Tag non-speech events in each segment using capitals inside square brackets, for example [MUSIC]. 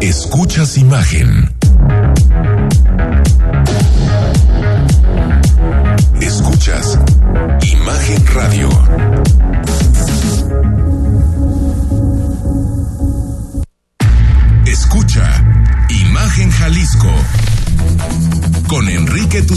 Escuchas imagen.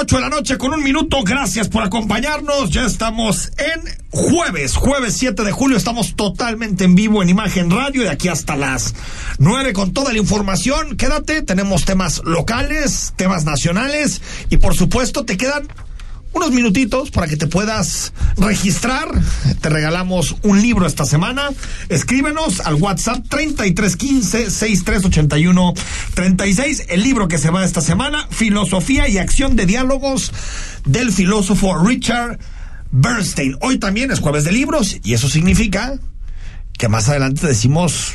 8 de la noche con un minuto. Gracias por acompañarnos. Ya estamos en jueves, jueves 7 de julio. Estamos totalmente en vivo en Imagen Radio de aquí hasta las 9 con toda la información. Quédate, tenemos temas locales, temas nacionales y por supuesto te quedan unos minutitos para que te puedas registrar. Te regalamos un libro esta semana. Escríbenos al WhatsApp 3315 6381 36. El libro que se va esta semana, Filosofía y Acción de Diálogos del filósofo Richard Bernstein. Hoy también es jueves de libros y eso significa que más adelante decimos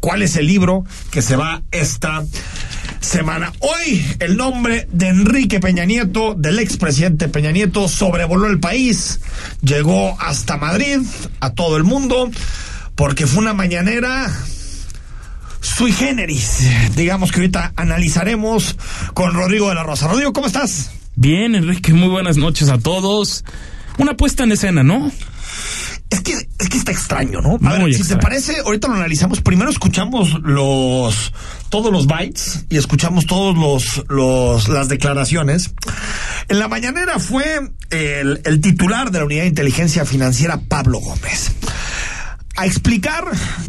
cuál es el libro que se va esta semana. Hoy el nombre de Enrique Peña Nieto, del expresidente Peña Nieto, sobrevoló el país, llegó hasta Madrid, a todo el mundo, porque fue una mañanera sui generis. Digamos que ahorita analizaremos con Rodrigo de la Rosa. Rodrigo, ¿cómo estás? Bien, Enrique, muy buenas noches a todos. Una puesta en escena, ¿no? Es que, es que está extraño, ¿no? A ver, si extraño. te parece, ahorita lo analizamos. Primero escuchamos los, todos los bytes y escuchamos todos los, los, las declaraciones. En la mañanera fue el, el titular de la Unidad de Inteligencia Financiera, Pablo Gómez a explicar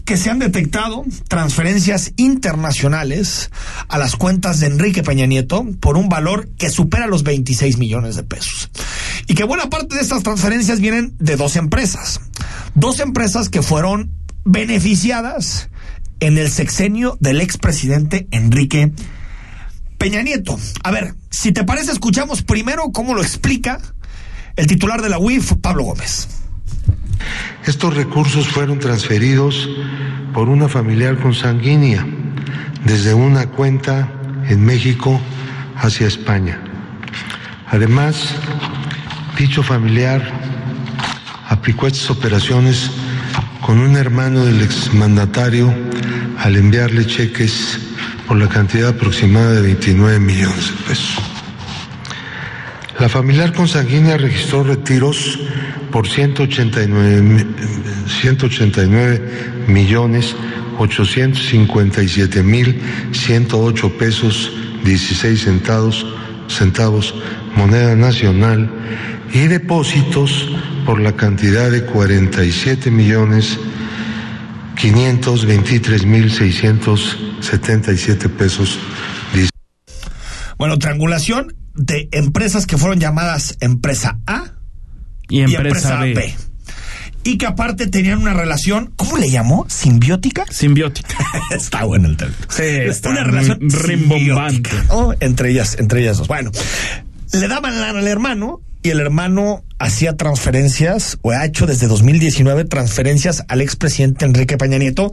que se han detectado transferencias internacionales a las cuentas de Enrique Peña Nieto por un valor que supera los 26 millones de pesos. Y que buena parte de estas transferencias vienen de dos empresas. Dos empresas que fueron beneficiadas en el sexenio del expresidente Enrique Peña Nieto. A ver, si te parece, escuchamos primero cómo lo explica el titular de la UIF, Pablo Gómez. Estos recursos fueron transferidos por una familiar consanguínea desde una cuenta en México hacia España. Además, dicho familiar aplicó estas operaciones con un hermano del exmandatario al enviarle cheques por la cantidad aproximada de 29 millones de pesos. La familiar consanguínea registró retiros por 189, mi- 189 millones 857 mil 108 pesos 16 centavos, centavos moneda nacional y depósitos por la cantidad de 47 millones 523 mil 677 pesos Bueno, triangulación de empresas que fueron llamadas empresa A Y y empresa, B. B. Y que aparte tenían una relación, ¿cómo le llamó? ¿Simbiótica? Simbiótica. [LAUGHS] Está bueno el término. Sí, está una relación rimbombante. Entre ellas, entre ellas dos. Bueno, le daban lana al hermano y el hermano hacía transferencias, o ha hecho desde 2019 transferencias al expresidente Enrique Peña Nieto,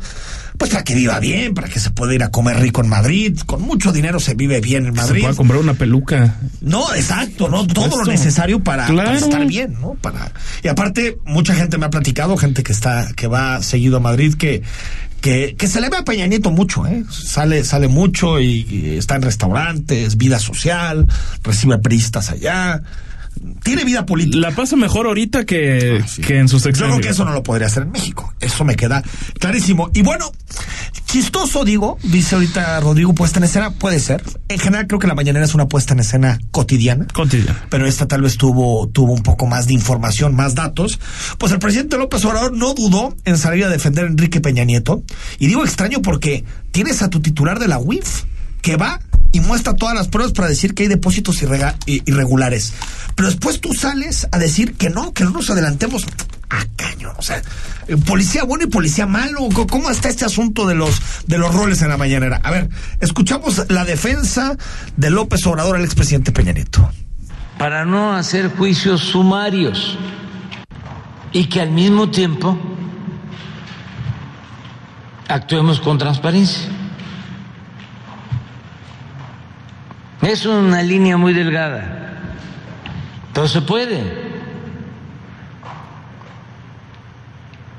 pues para que viva bien, para que se pueda ir a comer rico en Madrid. Con mucho dinero se vive bien en Se Madrid. puede comprar una peluca. No, exacto, ¿no? Todo lo necesario para, estar bien, ¿no? Para y aparte mucha gente me ha platicado, gente que está que va seguido a Madrid que que, que se le ve a Peña Nieto mucho, ¿eh? Sale sale mucho y, y está en restaurantes, vida social, recibe pristas allá, tiene vida política. La pasa mejor ahorita que, Ah, sí. que en sus Yo creo que eso no lo podría hacer en México. Eso me queda clarísimo. Y bueno, chistoso digo, dice ahorita Rodrigo, puesta en escena, puede ser. En general creo que la mañanera es una puesta en escena cotidiana. Cotidiano. Pero esta tal vez tuvo, tuvo un poco más de información, más datos. Pues el presidente López Obrador no dudó en salir a defender a Enrique Peña Nieto. Y digo extraño porque tienes a tu titular de la UIF que va y muestra todas las pruebas para decir que hay depósitos irregulares. Pero después tú sales a decir que no, que no nos adelantemos. Ah, caño, o sea, eh, policía bueno y policía malo. ¿Cómo está este asunto de los de los roles en la mañanera? A ver, escuchamos la defensa de López Obrador al expresidente Peña Nieto. para no hacer juicios sumarios y que al mismo tiempo actuemos con transparencia. Es una línea muy delgada, pero se puede.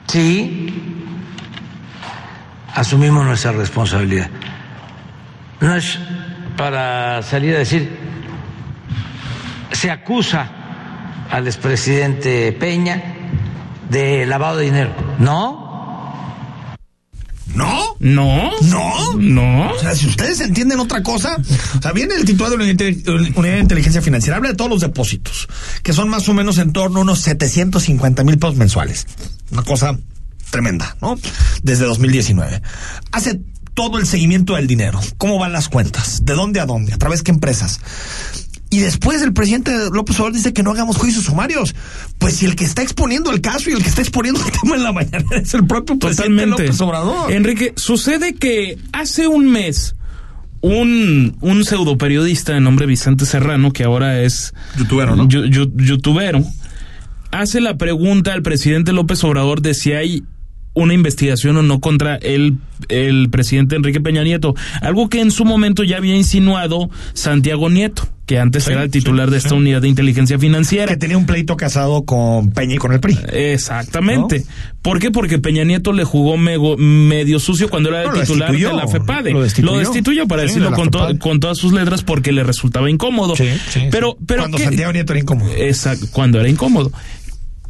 Sí, asumimos nuestra responsabilidad. No es para salir a decir, se acusa al expresidente Peña de lavado de dinero. No, ¿No? No. ¿No? No. O sea, si ustedes entienden otra cosa, o sea, viene el titular de la unidad de inteligencia financiera, habla de todos los depósitos, que son más o menos en torno a unos 750 mil pesos mensuales. Una cosa tremenda, ¿no? Desde 2019. Hace todo el seguimiento del dinero, cómo van las cuentas, de dónde a dónde, a través de qué empresas. Y después el presidente López Obrador dice que no hagamos juicios sumarios. Pues si el que está exponiendo el caso y el que está exponiendo el [LAUGHS] tema en la mañana es el propio presidente Totalmente. López Obrador. Enrique, sucede que hace un mes un, un pseudo periodista de nombre Vicente Serrano, que ahora es Youtubero, ¿no? yu- yu- youtubero, hace la pregunta al presidente López Obrador de si hay una investigación o no contra el, el presidente Enrique Peña Nieto, algo que en su momento ya había insinuado Santiago Nieto, que antes Sí, era el titular sí, de esta unidad de inteligencia financiera. que tenía un pleito casado con Peña y con el PRI. Exactamente. ¿Por qué? Porque Peña Nieto le jugó mego- medio sucio cuando era No, el lo titular de la FEPADE. Lo destituyó. destituyó, para Sí, decirlo de con, to- con todas sus letras porque le resultaba incómodo. pero, pero Cuando ¿qué- Santiago Nieto era incómodo. Exacto, cuando era incómodo.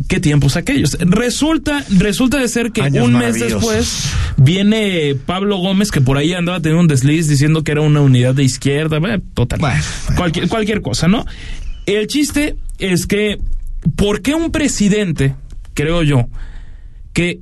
¿Qué tiempos aquellos? Resulta, resulta de ser que Años un mes después viene Pablo Gómez, que por ahí andaba teniendo un desliz diciendo que era una unidad de izquierda, bueno, total. Bueno, bueno. Cualquier, cualquier cosa, ¿no? El chiste es que, ¿por qué un presidente, creo yo, que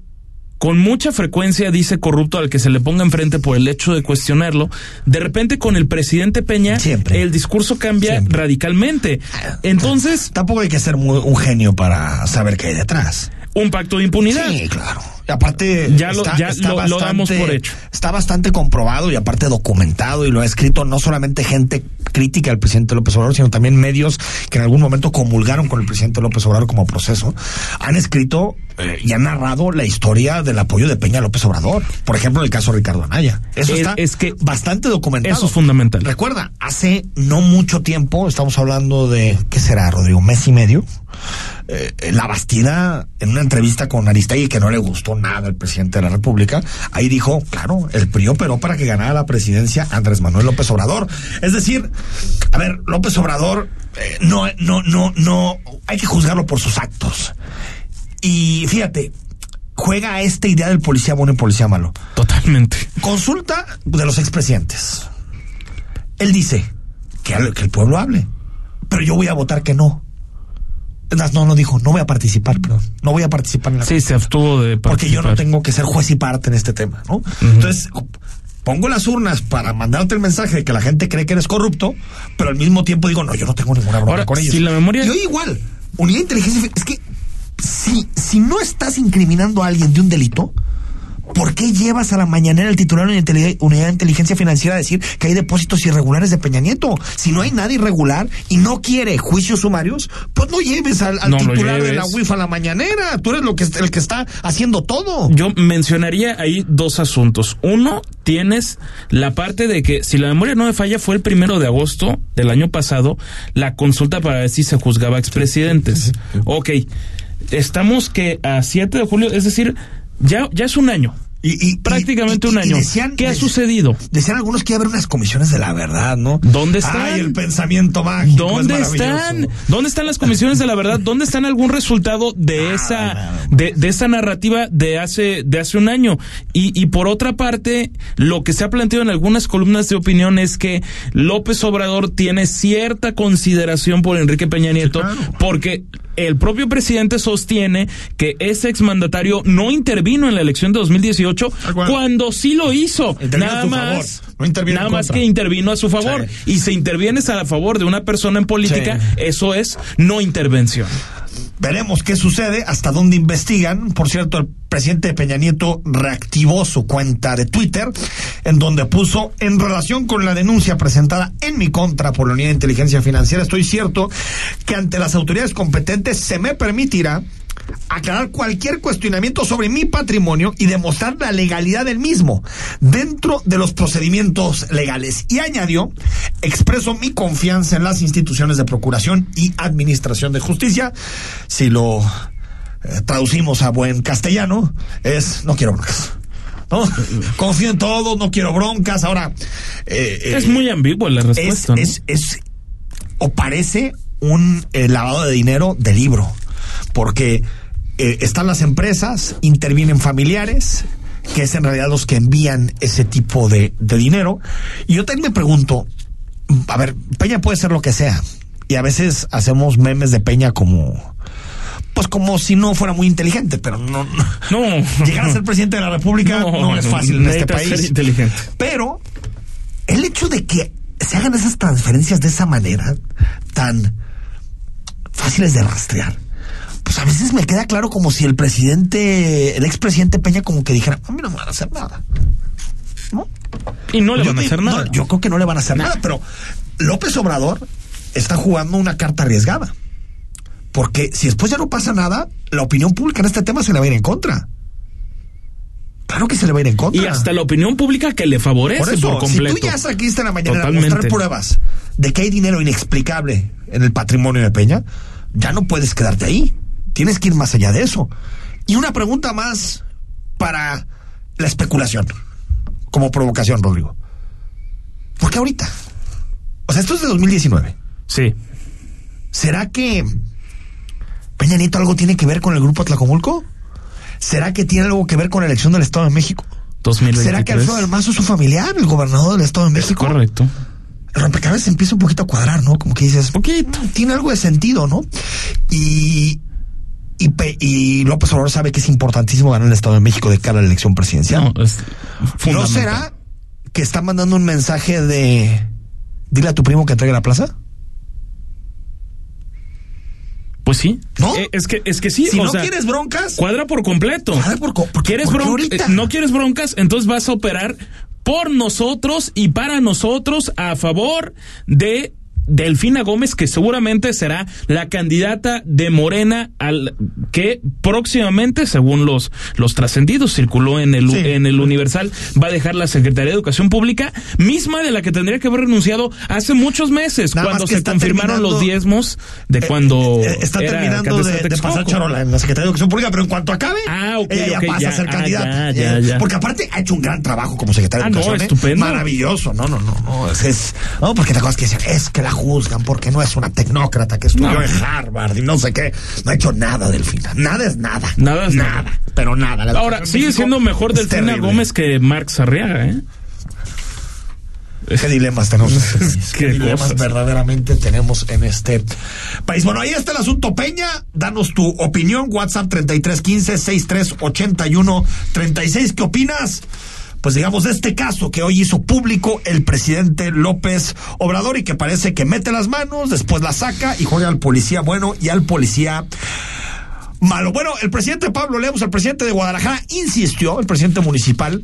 con mucha frecuencia dice corrupto al que se le ponga enfrente por el hecho de cuestionarlo, de repente con el presidente Peña Siempre. el discurso cambia Siempre. radicalmente. Entonces, Tampoco hay que ser muy- un genio para saber qué hay detrás. un pacto de impunidad. Sí, claro. Y aparte, Ya lo- ya lo- lo damos por hecho. Está bastante comprobado y aparte documentado y lo ha escrito no solamente gente crítica al presidente López Obrador, sino también medios que en algún momento comulgaron con el presidente López Obrador como proceso. Han escrito eh, y han narrado la historia del apoyo de Peña López Obrador. Por ejemplo, el caso Ricardo Anaya. Eso Es- está es que bastante documentado. eso es fundamental. Recuerda, hace no mucho tiempo, estamos hablando de, ¿qué será, Rodrigo? ¿Mes y medio? Eh, la Bastida, en una entrevista con Aristegui, que no le gustó nada al presidente de la República, ahí dijo, claro, el PRI operó para que ganara la presidencia Andrés Manuel López Obrador. Es decir, a ver, López Obrador, eh, no, no, no, no, hay que juzgarlo por sus actos. Y fíjate, juega a esta idea del policía bueno y policía malo. Totalmente. Consulta de los expresidentes. Él dice que, el pueblo hable, pero yo voy a votar que no. No, no dijo, no voy a participar, perdón. No voy a participar en la Sí, se abstuvo de porque yo no participar. tengo que ser juez y parte en este tema, ¿no? Entonces, pongo las urnas para mandarte el mensaje de que la gente cree que eres corrupto, pero al mismo tiempo digo, no, yo no tengo ninguna bronca Ahora, con ellos. si la memoria- Yo igual, unidad de inteligencia, es que si, si no estás incriminando a alguien de un delito, ¿por qué llevas a la mañanera el titular de la unidad de inteligencia financiera a decir que hay depósitos irregulares de Peña Nieto? Si no hay nada irregular y no quiere juicios sumarios, pues no lleves al, al No lo titular de la UIF a la mañanera. Tú eres lo que, el que está haciendo todo. Yo mencionaría ahí dos asuntos. Uno, tienes la parte de que, si la memoria no me falla, fue el primero de agosto del año pasado, la consulta para ver si se juzgaba a expresidentes. Ok, estamos que a 7 de julio, es decir, ya, ya es un año. Y, y- Prácticamente y- un año. decían- ¿Qué ha sucedido? Decían algunos que iba a haber unas comisiones de la verdad, ¿no? ¿Dónde están? Ay, el pensamiento mágico. ¿Dónde están? ¿Dónde están las comisiones de la verdad? ¿Dónde están algún resultado de esa de, de esa narrativa de hace de hace un año? Y, y por otra parte, lo que se ha planteado en algunas columnas de opinión es que López Obrador tiene cierta consideración por Enrique Peña Nieto claro. porque el propio presidente sostiene que ese exmandatario no intervino en la elección de 2018 98, acuerdo. cuando sí lo hizo. Intervino Nada más, favor, no nada más que intervino a su favor. Sí. Y si intervienes a favor de una persona en política, Sí. eso es no intervención. Veremos qué sucede, hasta dónde investigan. Por cierto, el presidente Peña Nieto reactivó su cuenta de Twitter, en donde puso, en relación con la denuncia presentada en mi contra por la Unidad de Inteligencia Financiera, estoy cierto que ante las autoridades competentes se me permitirá aclarar cualquier cuestionamiento sobre mi patrimonio y demostrar la legalidad del mismo dentro de los procedimientos legales. Y añadió, expreso mi confianza en las instituciones de procuración y administración de justicia. Si lo eh, traducimos a buen castellano, es no quiero broncas. ¿no? [LAUGHS] Confío en todo, no quiero broncas. Ahora, eh, Es eh, muy ambigua la es, respuesta. ¿no? es, es- o parece un lavado de dinero de libro, porque eh, están las empresas, intervienen familiares, que es en realidad los que envían ese tipo de, de dinero. Y yo también me pregunto, a ver, Peña puede ser lo que sea, y a veces hacemos memes de Peña como, pues como si no fuera muy inteligente, pero no, no. No. [LAUGHS] Llegar a ser presidente de la República no, es fácil en este ser país. inteligente. Pero el hecho de que se hagan esas transferencias de esa manera, tan fáciles de rastrear, pues a veces me queda claro como si el presidente, el expresidente Peña, como que dijera, a mí no me van a hacer nada. ¿No? Y no le Yo van a hacer nada. yo creo que no le van a hacer nada, pero López Obrador está jugando una carta arriesgada. Porque si después ya no pasa nada, la opinión pública en este tema se le va a ir en contra. Claro que se le va a ir en contra. Y hasta la opinión pública que le favorece Por completo. si tú ya saquiste en la mañana a mostrar pruebas de que hay dinero inexplicable en el patrimonio de Peña, ya no puedes quedarte ahí. Tienes que ir más allá de eso. Y una pregunta más para la especulación, como provocación, Rodrigo. ¿Por qué ahorita? O sea, esto es de 2019. Sí. ¿Será que Peña Nieto algo tiene que ver con el grupo Tlacomulco? ¿Será que tiene algo que ver con la elección del Estado de México? 2023. ¿Será que Alfredo del Mazo es su familiar, el gobernador del Estado de México? Correcto. El rompecabezas empieza un poquito a cuadrar, ¿no? Como que dices, Poquito. tiene algo de sentido, ¿no? Y, y, Pe- y López Obrador sabe que es importantísimo ganar el Estado de México de cara a la elección presidencial. No, es ¿No será que está mandando un mensaje de dile a tu primo que traiga la plaza? Pues sí. ¿No? Eh, es que es que sí, Si o no sea, quieres broncas, cuadra por completo. Cuadra por co- porque- ¿Quieres porque bron- ahorita- eh, no quieres broncas, entonces vas a operar por nosotros y para nosotros a favor de Delfina Gómez, que seguramente será la candidata de Morena al que próximamente, según los, los trascendidos, circuló en el, Sí. en el Universal, va a dejar la Secretaría de Educación Pública, misma de la que tendría que haber renunciado hace muchos meses, Nada cuando se está confirmaron los diezmos de cuando Eh, está era terminando de, de pasar charola en la Secretaría de Educación Pública, pero en cuanto acabe, Ah, ella pasa ya, a ser ah, candidata. ya, ya, Eh, ya. Porque aparte ha hecho un gran trabajo como secretaria Ah, de no, Educación. ¿eh? estupendo. Maravilloso. No, no, no, no. Es, es- no, porque te acuerdas que decían, es que la juzgan porque no es una tecnócrata que estudió No. en Harvard y no sé qué. No ha hecho nada del final. Nada es nada. Nada es nada. nada. Pero nada. La Ahora, sigue México siendo mejor Delfina terrible. Gómez que Marx Arriaga, ¿eh? ¿Qué dilemas tenemos? [LAUGHS] ¿Qué, Qué dilemas cosas. verdaderamente tenemos en este país? Bueno, ahí está el asunto Peña. Danos tu opinión. WhatsApp 3315-6381-36. ¿Qué opinas? Pues digamos de este caso que hoy hizo público el presidente López Obrador y que parece que mete las manos, después la saca y juega al policía bueno y al policía malo. Bueno, el presidente Pablo Lemos, el presidente de Guadalajara, insistió, el presidente municipal,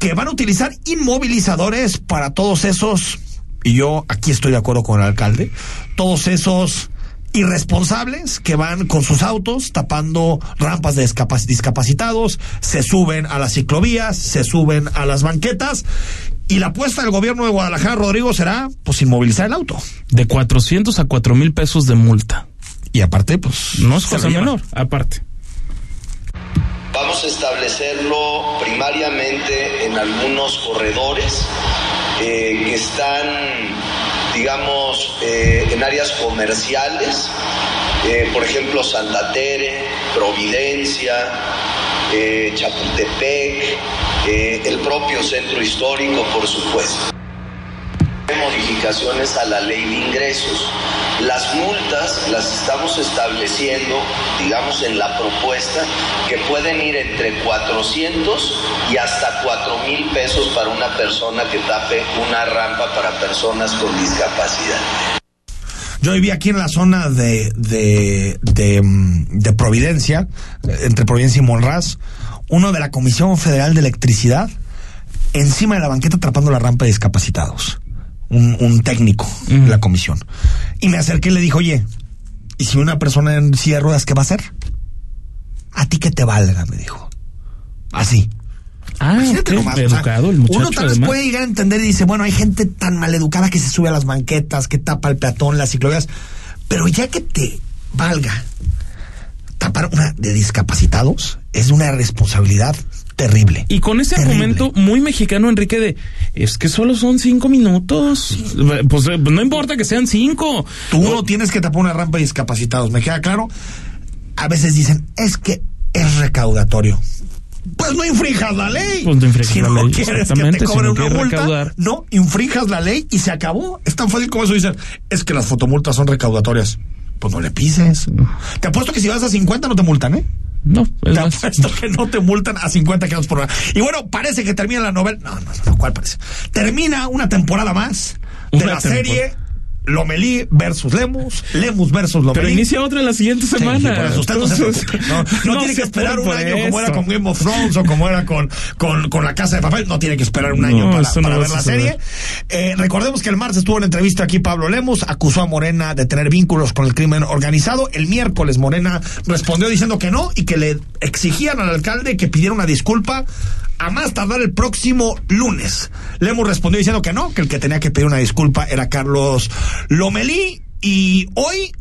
que van a utilizar inmovilizadores para todos esos, y yo aquí estoy de acuerdo con el alcalde, todos esos irresponsables que van con sus autos tapando rampas de discapac- discapacitados, se suben a las ciclovías, se suben a las banquetas, y la apuesta del gobierno de Guadalajara, Rodrigo, será pues inmovilizar el auto. De 400 a 4 mil pesos de multa. Y aparte, pues... No es cosa menor, aparte. Vamos a establecerlo primariamente en algunos corredores eh, que están, digamos, eh, en áreas comerciales, eh, por ejemplo, Santa Tere, Providencia, eh, Chapultepec, eh, el propio centro histórico, por supuesto. Modificaciones a la ley de ingresos. Las multas las estamos estableciendo, digamos, en la propuesta, que pueden ir entre 400 y hasta 4 mil pesos para una persona que tape una rampa para personas con discapacidad. Yo viví aquí en la zona de, de, mm, de Providencia, entre Providencia y Monraz, uno de la Comisión Federal de Electricidad, encima de la banqueta atrapando la rampa de discapacitados. Un, un técnico de la comisión. Y me acerqué y le dije, oye, ¿y si una persona en silla de ruedas, qué va a hacer? A ti que te valga, me dijo. Así. Ah, Imagínate ok, nomás, o sea, educado el muchacho. Uno tal vez además. puede llegar a entender y dice, bueno, hay gente tan maleducada que se sube a las banquetas, que tapa el peatón, las ciclovías, pero ya que te valga tapar una de discapacitados, es una responsabilidad terrible. Y con ese Terrible. argumento muy mexicano, Enrique, de es que solo son cinco minutos. Pues eh, no importa que sean cinco. Tú no tienes que tapar una rampa de discapacitados, ¿me queda claro? A veces dicen, es que es recaudatorio. Pues no infrijas la ley. Pues no si la no ley, quieres que te si cobren no una multa, recaudar. no infrijas la ley y se acabó. Es tan fácil como eso dicen, es que las fotomultas son recaudatorias. Pues no le pises. Te apuesto que si vas a 50 no te multan, ¿eh? No, es Te más. apuesto que no te multan a 50 kilómetros por hora. Y bueno, parece que termina la novela. No, no, no, ¿cuál parece? Termina una temporada más de Una la temporada. serie Lomelí versus Lemus, Lemus versus Lomelí. Pero inicia otra la siguiente semana. sí, usted no se Entonces. No, no tiene que esperar un año como era con Game of Thrones o como era con, con, con La Casa de Papel. No tiene que esperar un año No, para, ver la serie. Eh, recordemos que el martes estuvo en entrevista aquí Pablo Lemos, acusó a Morena de tener vínculos con el crimen organizado. El miércoles Morena respondió diciendo que no y que le exigían al alcalde que pidiera una disculpa a más tardar el próximo lunes. Lemos respondió diciendo que no, que el que tenía que pedir una disculpa era Carlos Lomelí y hoy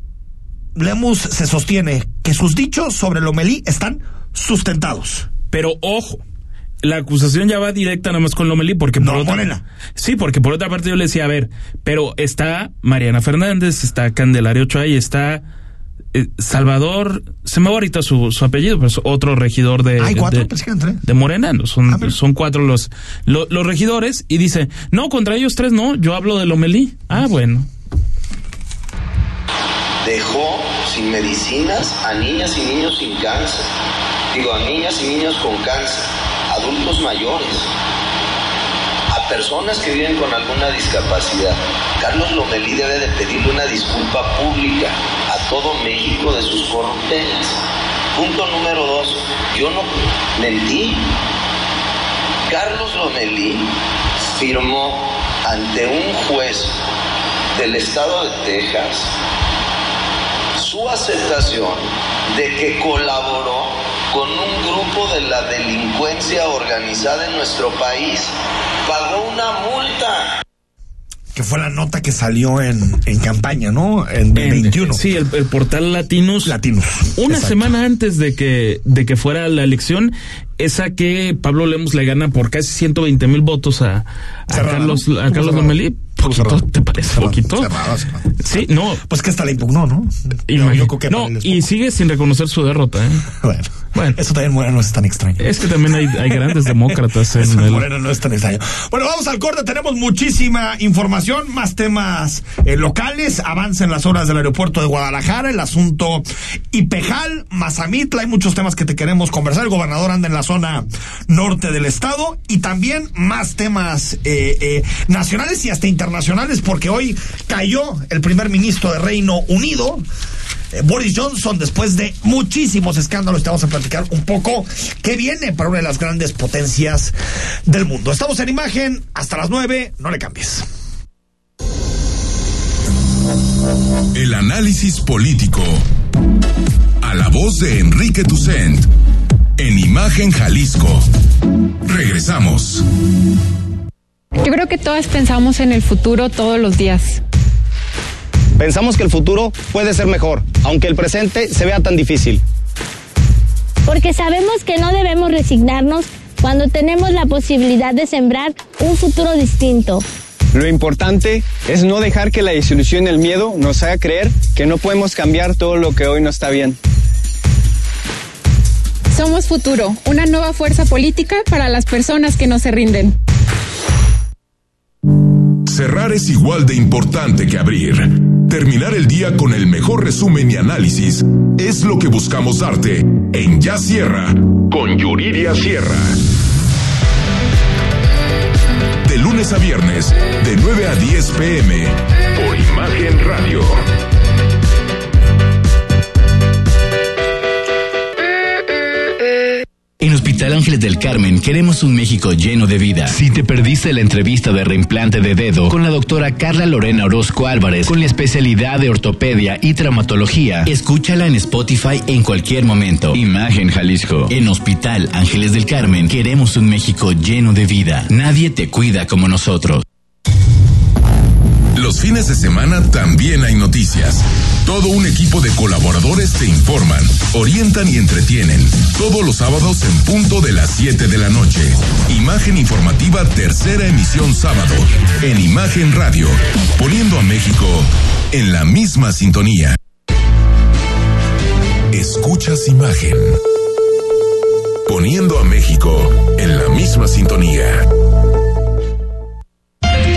Lemus se sostiene que sus dichos sobre Lomelí están sustentados. Pero ojo, la acusación ya va directa nada más con Lomelí, porque por No, otra Morena. Sí, porque por otra parte yo le decía, a ver, pero está Mariana Fernández, está Candelario Ochoa y está Salvador, se me va ahorita su, su apellido, pero es otro regidor de, Hay cuatro, de, pensé que eran tres. de Morena, no, son, Ah, son cuatro los, lo- los regidores, y dice, no, contra ellos tres no, yo hablo de Lomelí. Ah, bueno. dejó sin medicinas a niñas y niños sin cáncer. Digo, a niñas y niños con cáncer, adultos mayores, a personas que viven con alguna discapacidad. Carlos Lomelí debe de pedirle una disculpa pública a todo México de sus corruptelas. Punto número dos, yo no mentí. Carlos Lomelí firmó ante un juez del estado de Texas su aceptación de que colaboró con un grupo de la delincuencia organizada en nuestro país. Pagó una multa. Que fue la nota que salió en, en campaña, ¿no? En, En- 21. Sí, el, el portal Latinos. Latinos. Una Exacto. semana antes de que, de que fuera la elección, esa que Pablo Lemos le gana por casi 120 mil votos a, a Carlos, a Carlos cerrado. Lomelí. Estuvo ¿Poquito? cerrado. ¿Te parece poquito? cerrado, cerrado. Sí, no. Pues que hasta la impugnó, ¿no? Que y sigue sin reconocer su derrota. ¿eh? [LAUGHS] Bueno, Bueno. eso también Moreno no es tan extraño. Es que también hay, hay grandes demócratas [LAUGHS] Eso en el... Moreno no es tan extraño. Bueno, vamos al corte. Tenemos muchísima información, más temas eh, locales. Avanza en las horas del aeropuerto de Guadalajara, el asunto Ipejal, Mazamitla. Hay muchos temas que te queremos conversar. El gobernador anda en la zona norte del estado y también más temas eh, eh, nacionales y hasta internacionales, porque hoy cayó el primer ministro de Reino Unido. Eh, Boris Johnson, después de muchísimos escándalos, te vamos a platicar un poco qué viene para una de las grandes potencias del mundo. Estamos en imagen hasta las 9, no le cambies. El análisis político. A la voz de Enrique Tucent. En Imagen Jalisco. Regresamos. Yo creo que todas pensamos en el futuro todos los días. Pensamos que el futuro puede ser mejor, aunque el presente se vea tan difícil. Porque sabemos que no debemos resignarnos cuando tenemos la posibilidad de sembrar un futuro distinto. Lo importante es no dejar que la desilusión y el miedo nos haga creer que no podemos cambiar todo lo que hoy no está bien. Somos Futuro, una nueva fuerza política para las personas que no se rinden. Cerrar es igual de importante que abrir. Terminar el día con el mejor resumen y análisis es lo que buscamos darte en Ya Sierra con Yuridia Sierra. De lunes a viernes, de 9 a 10 pm, por Imagen Radio. En Hospital Ángeles del Carmen queremos un México lleno de vida. Si te perdiste la entrevista de reimplante de dedo con la doctora Carla Lorena Orozco Álvarez con la especialidad de ortopedia y traumatología, escúchala en Spotify en cualquier momento. Imagen Jalisco. En Hospital Ángeles del Carmen queremos un México lleno de vida. Nadie te cuida como nosotros. Los fines de semana también hay noticias. Todo un equipo de colaboradores te informan, orientan y entretienen. Todos los sábados en punto de las 7 de la noche. Imagen informativa tercera emisión sábado. En Imagen Radio. Poniendo a México en la misma sintonía. Escuchas Imagen. Poniendo a México en la misma sintonía.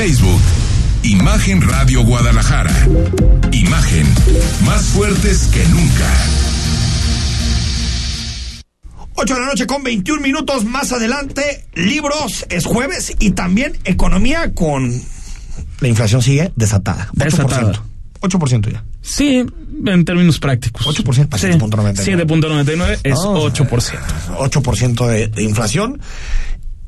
Facebook, Imagen Radio Guadalajara. Imagen, más fuertes que nunca. 8 de la noche con 21 minutos más adelante. Libros es jueves y también economía con la inflación sigue desatada. 8%. Desatada. 8% ya. Sí, en términos prácticos. 8% para Sí. 7.99. 7.99 es No, 8%. 8% de, de inflación.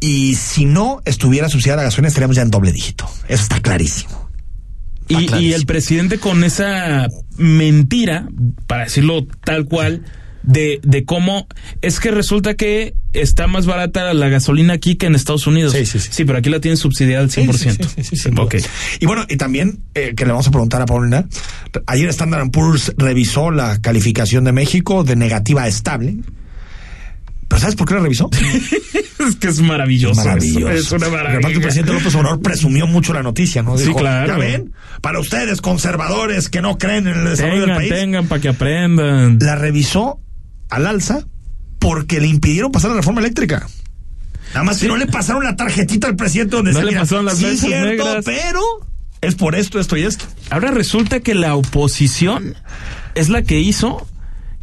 Y si no estuviera subsidiada la gasolina, estaríamos ya en doble dígito. Eso está clarísimo. Está Y, y el presidente con esa mentira, para decirlo tal cual, de, de cómo es que resulta que está más barata la gasolina aquí que en Estados Unidos. Sí, sí, sí. pero aquí la tienen subsidiada al 100%. Sí, sí, sí, sí, sin duda. Ok. Y bueno, y también eh, que le vamos a preguntar a Paulina, ayer Standard Poor's revisó la calificación de México de negativa a estable. ¿Pero sabes por qué la revisó? [LAUGHS] Es que es maravilloso. Maravilloso. Es una maravilla. el presidente López Obrador presumió mucho la noticia, ¿no? Sí, claro. Ya ven, para ustedes conservadores que no creen en el desarrollo del Tengan, país, tengan para que aprendan. la revisó al alza porque le impidieron pasar la reforma eléctrica. Nada más que no le pasaron la tarjetita al presidente donde No se le mira, pasaron las sí, cierto, negras". pero es por esto, esto y esto. Ahora resulta que la oposición es la que hizo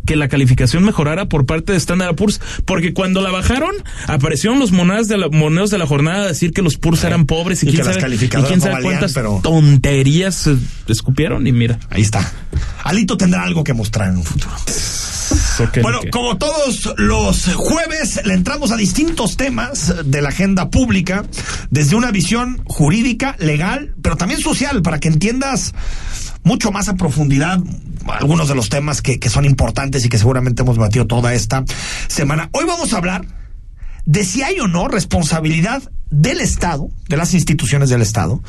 que la calificación mejorara por parte de Standard Poor's, porque cuando la bajaron, aparecieron los monedas de la, monedas de la jornada a decir que los Poor's eran pobres y, Y quién que las sabe, y quién no sabe valían, cuántas pero- tonterías eh, escupieron y mira. Ahí está. Alito tendrá algo que mostrar en un futuro. Bueno, como todos los jueves, le entramos a distintos temas de la agenda pública, desde una visión jurídica, legal, pero también social, para que entiendas mucho más a profundidad algunos de los temas que, que son importantes y que seguramente hemos debatido toda esta semana. Hoy vamos a hablar de si hay o no responsabilidad del Estado, de las instituciones del Estado,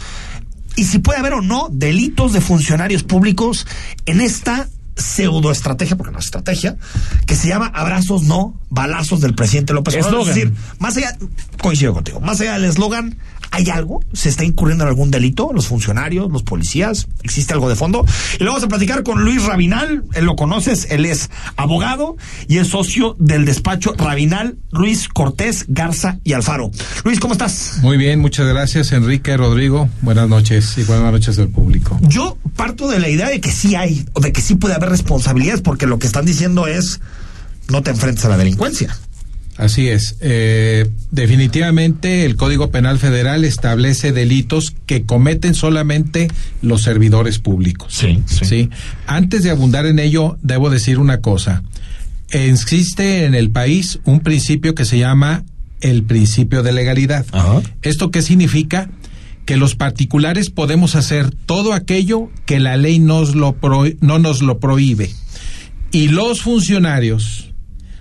y si puede haber o no delitos de funcionarios públicos en esta pseudoestrategia, porque no es estrategia, que se llama abrazos no balazos del presidente López Obrador. Es decir, más allá, coincido contigo, más allá del eslogan, ¿hay algo? ¿Se está incurriendo en algún delito? ¿Los funcionarios, los policías? ¿Existe algo de fondo? Y lo vamos a platicar con Luis Rabinal, él lo conoces, él es abogado y es socio del despacho Rabinal, Luis Cortés, Garza y Alfaro. Luis, ¿cómo estás? Muy bien, muchas gracias Enrique, Rodrigo. Buenas noches y buenas noches al público. Yo parto de la idea de que sí hay, o de que sí puede haber responsabilidades, porque lo que están diciendo es no te enfrentes a la delincuencia. Así es. Eh, definitivamente el Código Penal Federal establece delitos que cometen solamente los servidores públicos. Sí, sí. Antes de abundar en ello, debo decir una cosa. Existe en el país un principio que se llama el principio de legalidad. Ajá. ¿Esto qué significa? Que los particulares podemos hacer todo aquello que la ley nos lo pro- no nos lo prohíbe. Y los funcionarios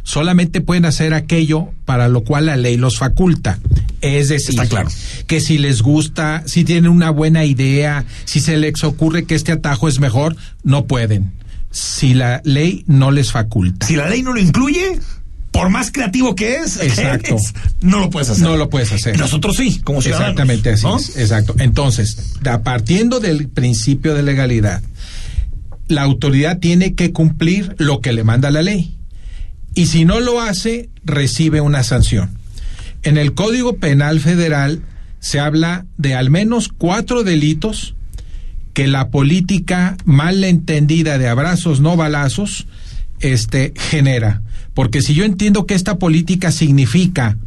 solamente pueden hacer aquello para lo cual la ley los faculta. Es decir, Está claro. que si les gusta, si tienen una buena idea, si se les ocurre que este atajo es mejor, no pueden. Si la ley no les faculta. Si la ley no lo incluye, por más creativo que es, Exacto. [LAUGHS] no lo puedes hacer. No lo puedes hacer. Nosotros sí, como ciudadanos. Exactamente así ¿no? es, exacto. Entonces, da- partiendo del principio de legalidad, la autoridad tiene que cumplir lo que le manda la ley. Y si no lo hace, recibe una sanción. En el Código Penal Federal se habla de al menos cuatro delitos que la política mal entendida de abrazos no balazos este genera porque si yo entiendo que esta política significa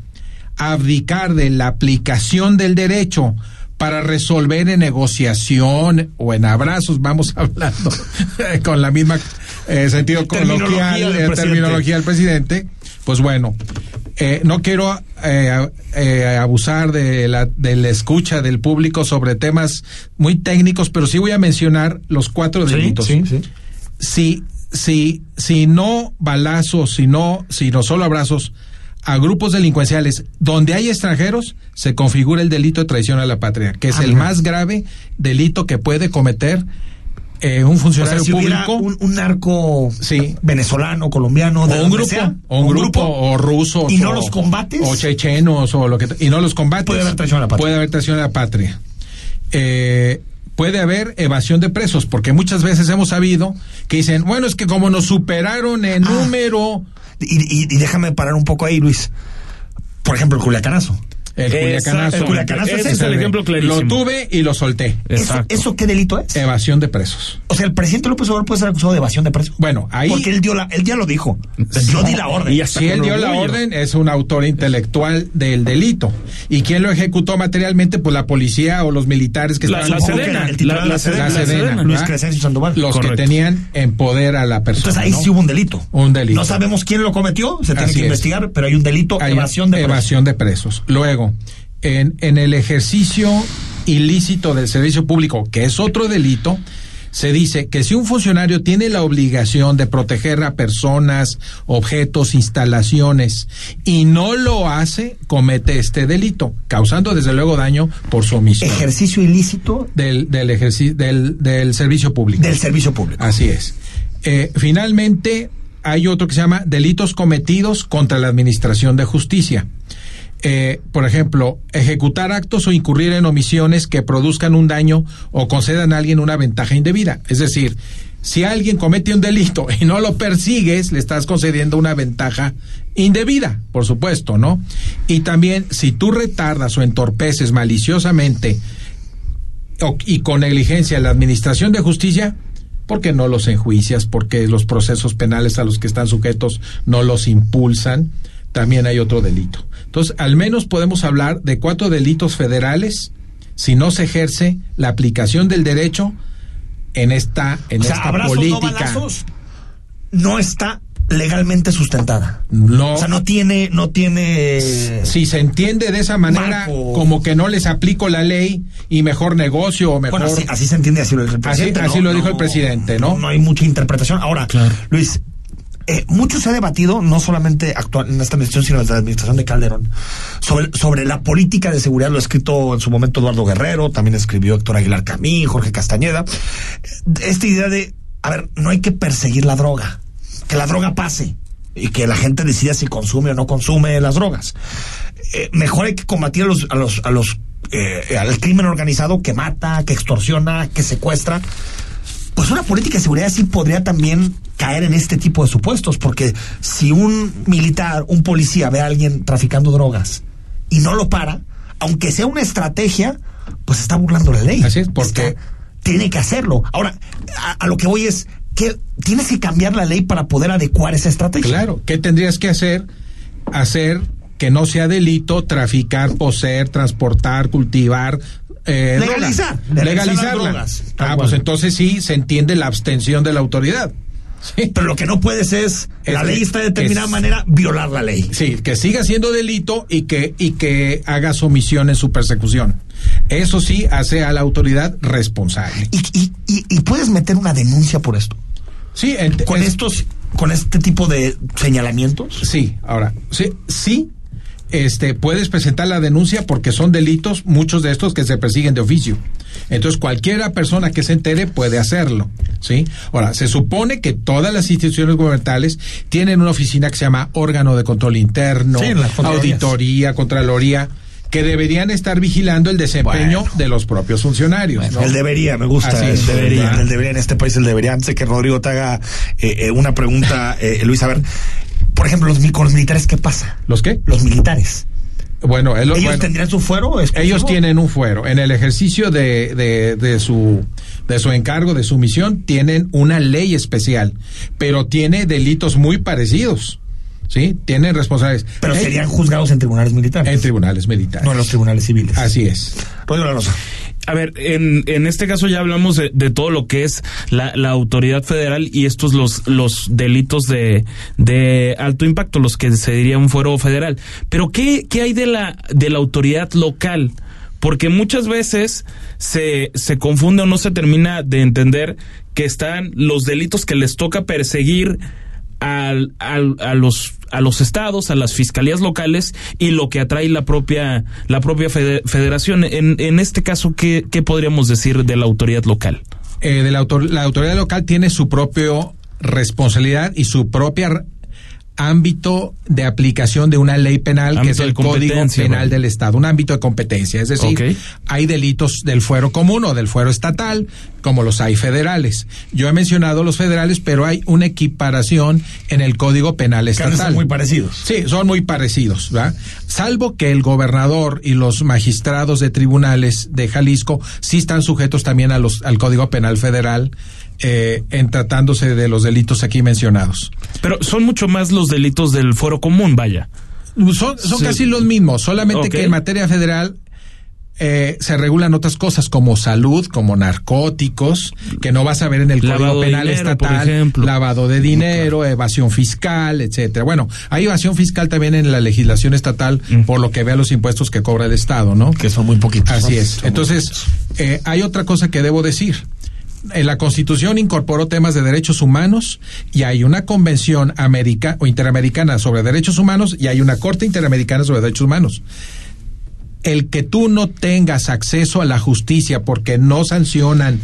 abdicar de la aplicación del derecho para resolver en negociación o en abrazos, vamos [LAUGHS] hablando con la misma eh, sentido Terminología coloquial, del terminología del presidente, pues bueno, eh, no quiero eh, eh, abusar de la, de la escucha del público sobre temas muy técnicos, pero sí voy a mencionar los cuatro Sí, delitos. sí, sí. Si, si, si no balazos, si no, si no solo abrazos a grupos delincuenciales donde hay extranjeros, se configura el delito de traición a la patria, que es Ah, el más grave delito que puede cometer eh, un O sea, funcionario si público. un, un narco Sí. venezolano, colombiano, de o un grupo, sea, o un grupo, o rusos, y no o- los combates, o chechenos, o lo que, y no los combates. Puede haber traición a la patria. Puede haber traición a la patria. Eh, puede haber evasión de presos, porque muchas veces hemos sabido que dicen, bueno, es que como nos superaron en Ah. número, y, y- y déjame parar un poco ahí, Luis. Por ejemplo, el culiacanazo. El culiacanazo. El culiacanazo es es el ejemplo clarísimo. Lo tuve y lo solté. ¿Eso, Exacto. ¿Eso qué delito es? Evasión de presos. O sea, el presidente López Obrador puede ser acusado de evasión de presos. Bueno, ahí- Porque él dio la, él ya lo dijo. Yo di la orden. Y hasta Si él dio la orden, es un autor intelectual del delito. ¿Y quién lo ejecutó materialmente? Pues la policía o los militares que La- estaban la Sedena, el titular la- de la la Sedena, La Sedena, Luis. Crescencio Sandoval. los Correcto. que tenían en poder a la persona. Entonces ahí ¿no? sí hubo un delito. Un delito. No sabemos quién lo cometió, se tiene Así que es. investigar, pero hay un delito, Hay evasión de presos. evasión de presos. Luego, en, en el ejercicio ilícito del servicio público, que es otro delito, se dice que si un funcionario tiene la obligación de proteger a personas, objetos, instalaciones y no lo hace, comete este delito, causando desde luego daño por su omisión Ejercicio ilícito del, del, ejerci- del, del servicio público. del servicio público. Así es. Eh, finalmente, hay otro que se llama delitos cometidos contra la administración de justicia. Eh, por ejemplo, ejecutar actos o incurrir en omisiones que produzcan un daño o concedan a alguien una ventaja indebida. Es decir, si alguien comete un delito [LAUGHS] y no lo persigues, le estás concediendo una ventaja indebida, por supuesto, ¿no? Y también, si tú retardas o entorpeces maliciosamente y con negligencia la administración de justicia, porque no los enjuicias, porque los procesos penales a los que están sujetos no los impulsan, también hay otro delito. Entonces, al menos podemos hablar de cuatro delitos federales si no se ejerce la aplicación del derecho en esta, en o sea, esta abrazos política. no balazos no está legalmente sustentada. No. O sea, no tiene, no tiene. si se entiende de esa manera, Marco. como que no les aplico la ley y mejor negocio o mejor. Bueno, así, así se entiende, así lo dijo el Así- presidente. así ¿no? lo dijo No, el presidente, ¿no? No, hay mucha interpretación. Ahora, Luis, eh, mucho se ha debatido, no solamente actual, en esta administración, sino desde la administración de Calderón, sobre, sobre la política de seguridad. Lo ha escrito en su momento Eduardo Guerrero, también escribió Héctor Aguilar Camín, Jorge Castañeda. Esta idea de, a ver, no hay que perseguir la droga, que la droga pase y que la gente decida si consume o no consume las drogas. Eh, mejor hay que combatir a los, a los, a los eh, al crimen organizado que mata, que extorsiona, que secuestra. Pues una política de seguridad sí podría también caer en este tipo de supuestos, porque si un militar, un policía ve a alguien traficando drogas y no lo para, aunque sea una estrategia, pues está burlando la ley. Así es, porque- Está- tiene que hacerlo. Ahora, a, a lo que voy es que tienes que cambiar la ley para poder adecuar esa estrategia. Claro, ¿qué tendrías que hacer? Hacer que no sea delito traficar, poseer, transportar, cultivar. Eh, Legalizar, droga. legalizar las legalizarla. drogas, Ah, cual. pues entonces sí se entiende la abstención de la autoridad. Sí. Pero lo que no puedes es, la Es- ley está de determinada es- manera, violar la ley. Sí, que siga siendo delito y que, y que omisión en su persecución. Eso sí hace a la autoridad responsable. Y, y, y, y puedes meter una denuncia por esto. Sí, Con es- estos, con este tipo de señalamientos. Sí, ahora, sí, sí este, puedes presentar la denuncia porque son delitos, muchos de estos que se persiguen de oficio. Entonces, cualquiera persona que se entere puede hacerlo, ¿sí? Ahora, se supone que todas las instituciones gubernamentales tienen una oficina que se llama órgano de control interno, Sí, auditoría, contraloría, que deberían estar vigilando el desempeño Bueno. de los propios funcionarios. ¿no? El debería, me gusta. Así el es. debería. El debería en este país, el debería. Antes de que Rodrigo te haga eh, eh, una pregunta, eh, Luis, a ver. Por ejemplo, los, con los militares, ¿qué pasa? ¿Los qué? Los militares. Bueno, el- ¿Ellos bueno, tendrían su fuero? exclusivo? ellos tienen un fuero. En el ejercicio de, de, de su de su encargo, de su misión, tienen una ley especial, pero tiene delitos muy parecidos. ¿Sí? Tienen responsables. Pero Eh, serían juzgados en tribunales militares. en tribunales militares. no en los tribunales civiles. Así es. Rodrigo La Rosa. A ver, en, en este caso ya hablamos de, de todo lo que es la, la autoridad federal y estos los, los delitos de, de alto impacto, los que se diría un fuero federal. Pero ¿qué, qué hay de la, de la autoridad local? Porque muchas veces se, se confunde o no se termina de entender que están los delitos que les toca perseguir al, al- a los a los estados, a las fiscalías locales y lo que atrae la propia la propia fede- federación. En, en este caso, ¿qué, ¿qué podríamos decir de la autoridad local? Eh, de la, autor- la autoridad local tiene su propia responsabilidad y su propia ámbito de aplicación de una ley penal que es el Código Penal del Estado, un ámbito de competencia, es decir, hay delitos del fuero común o del fuero estatal, como los hay federales. Yo he mencionado los federales, pero hay una equiparación en el Código Penal estatal. muy parecidos. Sí, son muy parecidos, ¿verdad? Salvo que el gobernador y los magistrados de tribunales de Jalisco sí están sujetos también a los, al Código Penal Federal eh, en tratándose de los delitos aquí mencionados. Pero son mucho más los delitos del fuero común, vaya. Son, son Sí. casi los mismos, solamente que en materia federal eh, se regulan otras cosas como salud, como narcóticos, que no vas a ver en el Lavado Código Penal dinero, Estatal, lavado de dinero, evasión fiscal, etcétera. Bueno, hay evasión fiscal también en la legislación estatal, por lo que vea los impuestos que cobra el Estado, ¿no? Que son muy poquitos. Así es. Entonces, eh, hay otra cosa que debo decir. En la Constitución incorporó temas de derechos humanos y hay una convención o interamericana sobre derechos humanos y hay una corte interamericana sobre derechos humanos. El que tú no tengas acceso a la justicia porque no sancionan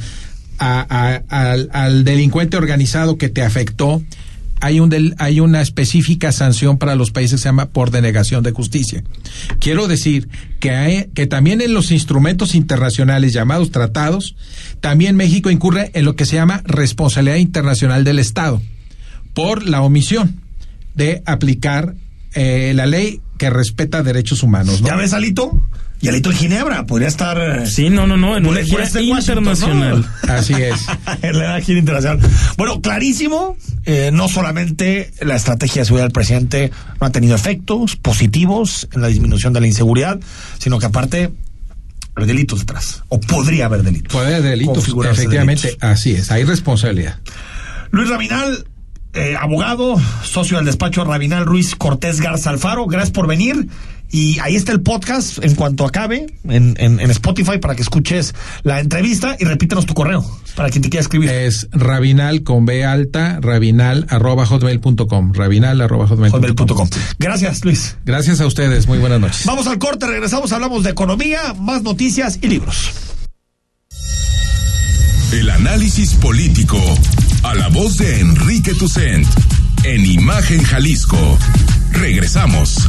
a- al delincuente organizado que te afectó, hay, un del- hay una específica sanción para los países que se llama por denegación de justicia. Quiero decir que, hay- que también en los instrumentos internacionales llamados tratados, también México incurre en lo que se llama responsabilidad internacional del Estado por la omisión de aplicar eh, la ley que respeta derechos humanos. ¿no? ¿Ya ves, Alito? Y Alito en Ginebra. Podría estar. eh, Sí, no, no, no, en una gira internacional. ¿no? [LAUGHS] Así es. [LAUGHS] en la gira internacional. Bueno, clarísimo, eh, no solamente la estrategia de seguridad del presidente no ha tenido efectos positivos en la disminución de la inseguridad, sino que aparte hay delitos detrás. O podría haber delitos. Puede haber delitos, efectivamente, delitos. así es, hay responsabilidad. Luis Rabinal, eh, abogado, socio del despacho Rabinal Ruiz Cortés Garza Alfaro, gracias por venir. Y ahí está el podcast en cuanto acabe en, en- en Spotify para que escuches la entrevista y repítenos tu correo para quien te quiera escribir. Es rabinal con B alta, rabinal arroba hotmail.com, rabinal arroba hotmail.com. hotmail.com. Gracias, Luis. Gracias a ustedes, muy buenas noches. Vamos al corte, regresamos, hablamos de economía, más noticias y libros. El análisis político. A la voz de Enrique Tucent. En Imagen Jalisco. Regresamos.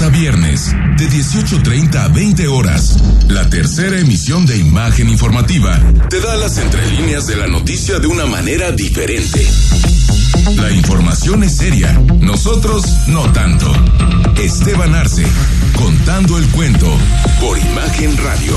A viernes, de 18.30 a 20 horas, la tercera emisión de Imagen Informativa te da las entrelíneas de la noticia de una manera diferente. La información es seria, nosotros no tanto. Esteban Arce, contando el cuento por Imagen Radio.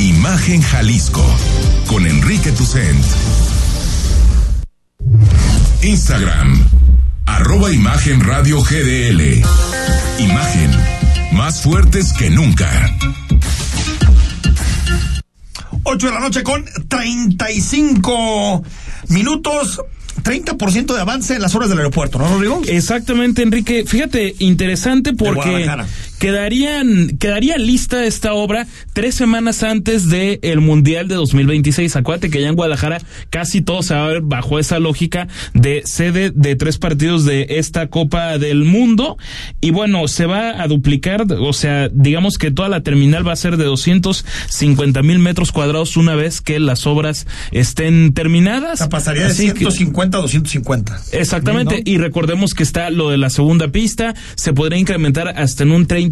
Imagen Jalisco con Enrique Tucent. Instagram, arroba Imagen Radio GDL. Imagen, más fuertes que nunca. 8 de la noche con 35 minutos. 30% de avance en las horas del aeropuerto, ¿no, Rodrigo? Exactamente, Enrique. Fíjate, interesante porque quedarían, quedaría lista esta obra tres semanas antes del el Mundial de 2026. Acuérdate que allá en Guadalajara casi todo se va a ver bajo esa lógica de sede de tres partidos de esta Copa del Mundo. Y bueno, se va a duplicar, o sea, digamos que toda la terminal va a ser de 250 mil metros cuadrados una vez que las obras estén terminadas. Sea, pasaría de 150 a 250. Exactamente. Y recordemos que está lo de la segunda pista. Se podría incrementar hasta en un 30%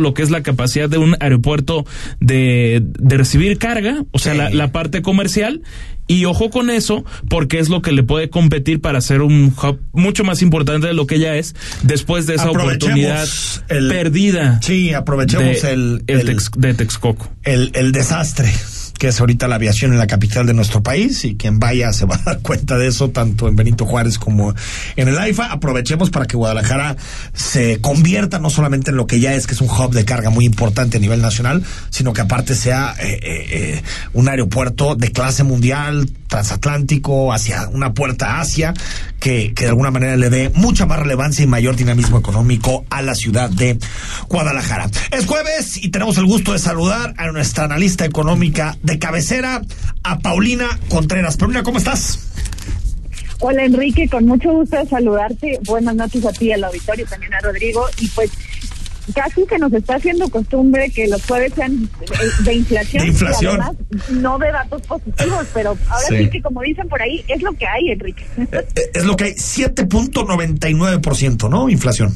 lo que es la capacidad de un aeropuerto de, de recibir carga, o sea, la, la parte comercial. Y ojo con eso, porque es lo que le puede competir para ser un hub mucho más importante de lo que ya es, después de esa oportunidad el- perdida. Sí, aprovechemos de, el, el el- Tex- de Texcoco. el, el desastre que es ahorita la aviación en la capital de nuestro país y quien vaya se va a dar cuenta de eso tanto en Benito Juárez como en el AIFA. Aprovechemos para que Guadalajara se convierta no solamente en lo que ya es, que es un hub de carga muy importante a nivel nacional, sino que aparte sea eh, eh, eh, un aeropuerto de clase mundial, transatlántico, hacia una puerta Asia, que, que de alguna manera le dé mucha más relevancia y mayor dinamismo económico a la ciudad de Guadalajara. Es jueves y tenemos el gusto de saludar a nuestra analista económica de cabecera, a Paulina Contreras. Paulina, ¿cómo estás? Hola Enrique, con mucho gusto de saludarte. Buenas noches a ti, al auditorio, también a Rodrigo. Y pues casi que nos está haciendo costumbre que los jueves sean eh, de inflación. De inflación. Y además, no de datos positivos, pero ahora Sí. sí. que como dicen por ahí, es lo que hay, Enrique. Eh, Es lo que hay, 7.99%, ¿no? Inflación.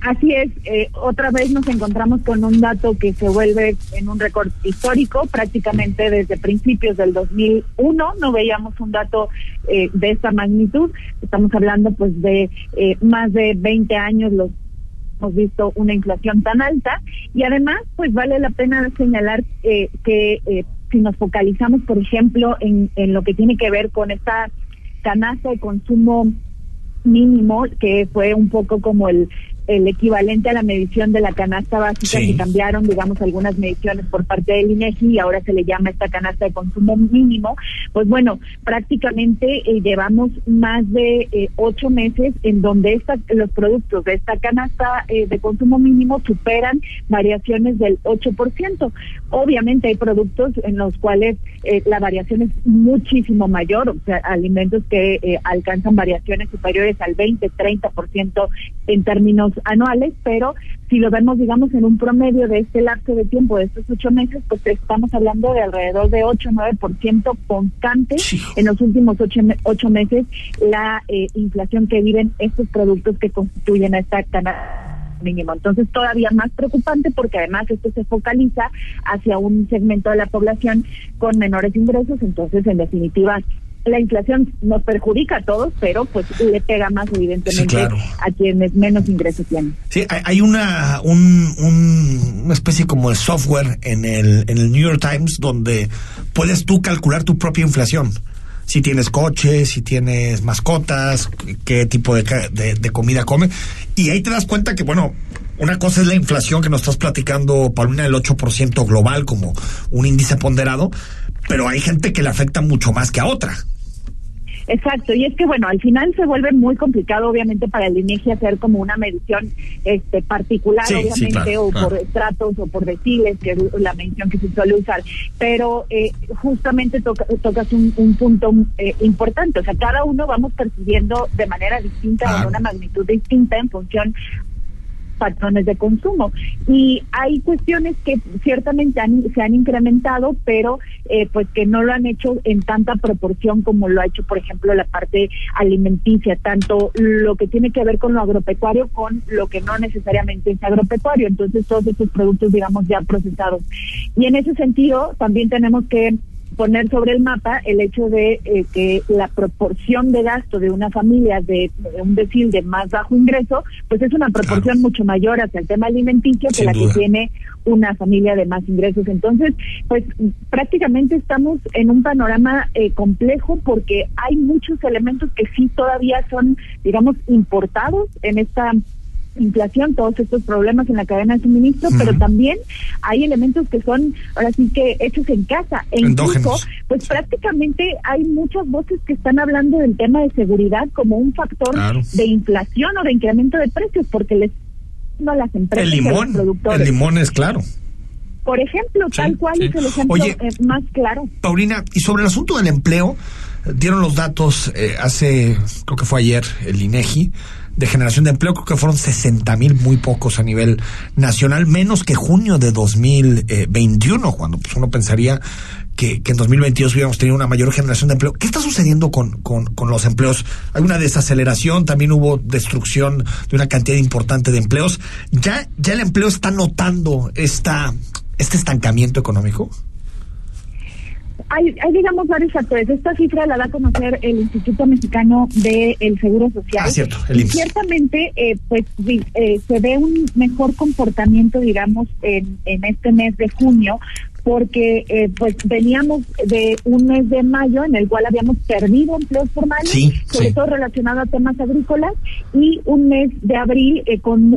Así es, eh, otra vez nos encontramos con un dato que se vuelve en un récord histórico, prácticamente desde principios del 2001 no veíamos un dato eh, de esta magnitud, estamos hablando pues de eh, más de 20 años los hemos visto una inflación tan alta. Y además pues vale la pena señalar eh, que eh, si nos focalizamos por ejemplo en, en lo que tiene que ver con esta canasta de consumo mínimo, que fue un poco como el, el equivalente a la medición de la canasta básica, Sí. que cambiaron, digamos, algunas mediciones por parte del INEGI y ahora se le llama esta canasta de consumo mínimo. Pues bueno, prácticamente eh, llevamos más de eh, ocho meses en donde esta, los productos de esta canasta eh, de consumo mínimo superan variaciones del 8%. Obviamente hay productos en los cuales eh, la variación es muchísimo mayor, o sea, alimentos que eh, alcanzan variaciones superiores al 20, 30% en términos anuales, pero si lo vemos, digamos, en un promedio de este lapso de tiempo, de estos ocho meses, pues estamos hablando de alrededor de 8 9% constante en los últimos ocho, ocho meses la eh, inflación que viven estos productos que constituyen a esta canasta mínimo. Entonces, todavía más preocupante porque además esto se focaliza hacia un segmento de la población con menores ingresos. Entonces, en definitiva, la inflación nos perjudica a todos, pero pues le pega más evidentemente Sí, claro. a quienes menos ingresos tienen. Sí, hay- una, un, un- una especie como de software en el, en el New York Times donde puedes tú calcular tu propia inflación. si tienes coche, si tienes mascotas, qué tipo de, de, comida come. Y ahí te das cuenta que, bueno, una cosa es la inflación que nos estás platicando, Paulina, del 8% global como un índice ponderado, pero hay gente que le afecta mucho más que a otra. Exacto, y es que bueno, al final se vuelve muy complicado obviamente para el INEGI hacer como una medición este particular, obviamente, o por estratos o por deciles, que es la medición que se suele usar, pero eh, justamente tocas un, punto eh, importante, o sea, cada uno vamos percibiendo de manera distinta, en una magnitud distinta en función patrones de consumo. Y hay cuestiones que ciertamente se han incrementado, pero eh, pues que no lo han hecho en tanta proporción como lo ha hecho, por ejemplo, la parte alimenticia, tanto lo que tiene que ver con lo agropecuario con lo que no necesariamente es agropecuario. Entonces, todos estos productos, digamos, ya procesados. Y en ese sentido, también tenemos que poner sobre el mapa el hecho de eh, que la proporción de gasto de una familia de, un decil de más bajo ingreso, pues es una proporción mucho mayor hacia el tema alimenticio que la que tiene una familia de más ingresos. Entonces, pues prácticamente estamos en un panorama eh, complejo porque hay muchos elementos que sí todavía son, digamos, importados en esta inflación, todos estos problemas en la cadena de suministro, pero también hay elementos que son ahora sí que hechos en casa. E incluso, pues prácticamente hay muchas voces que están hablando del tema de seguridad como un factor de inflación o de incremento de precios, porque les no las empresas el limón, productores. El limón es claro. Por ejemplo, tal cual es el ejemplo eh, más claro. Paulina, y sobre el asunto del empleo, dieron los datos eh, hace, creo que fue ayer, el INEGI, de generación de empleo, creo que fueron 60 mil, muy pocos a nivel nacional, menos que junio de 2021, cuando pues, uno pensaría que, que en 2022 hubiéramos tenido una mayor generación de empleo. ¿Qué está sucediendo con, con, con, los empleos? Hay una desaceleración, también hubo destrucción de una cantidad importante de empleos. ¿Ya, ya el empleo está notando esta, este estancamiento económico? Hay, hay, digamos, varios factores. Esta cifra la da a conocer el Instituto Mexicano del Seguro Social. Ah, cierto, y ciertamente, eh, pues, eh, se ve un mejor comportamiento, digamos, en, en este mes de junio, porque eh, pues veníamos de un mes de mayo en el cual habíamos perdido empleos formales, sobre todo relacionado a temas agrícolas, y un mes de abril eh, con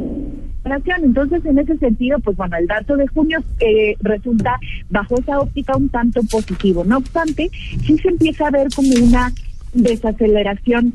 entonces, en ese sentido, pues bueno, el dato de junio eh, resulta bajo esa óptica un tanto positivo. No obstante, sí se empieza a ver como una desaceleración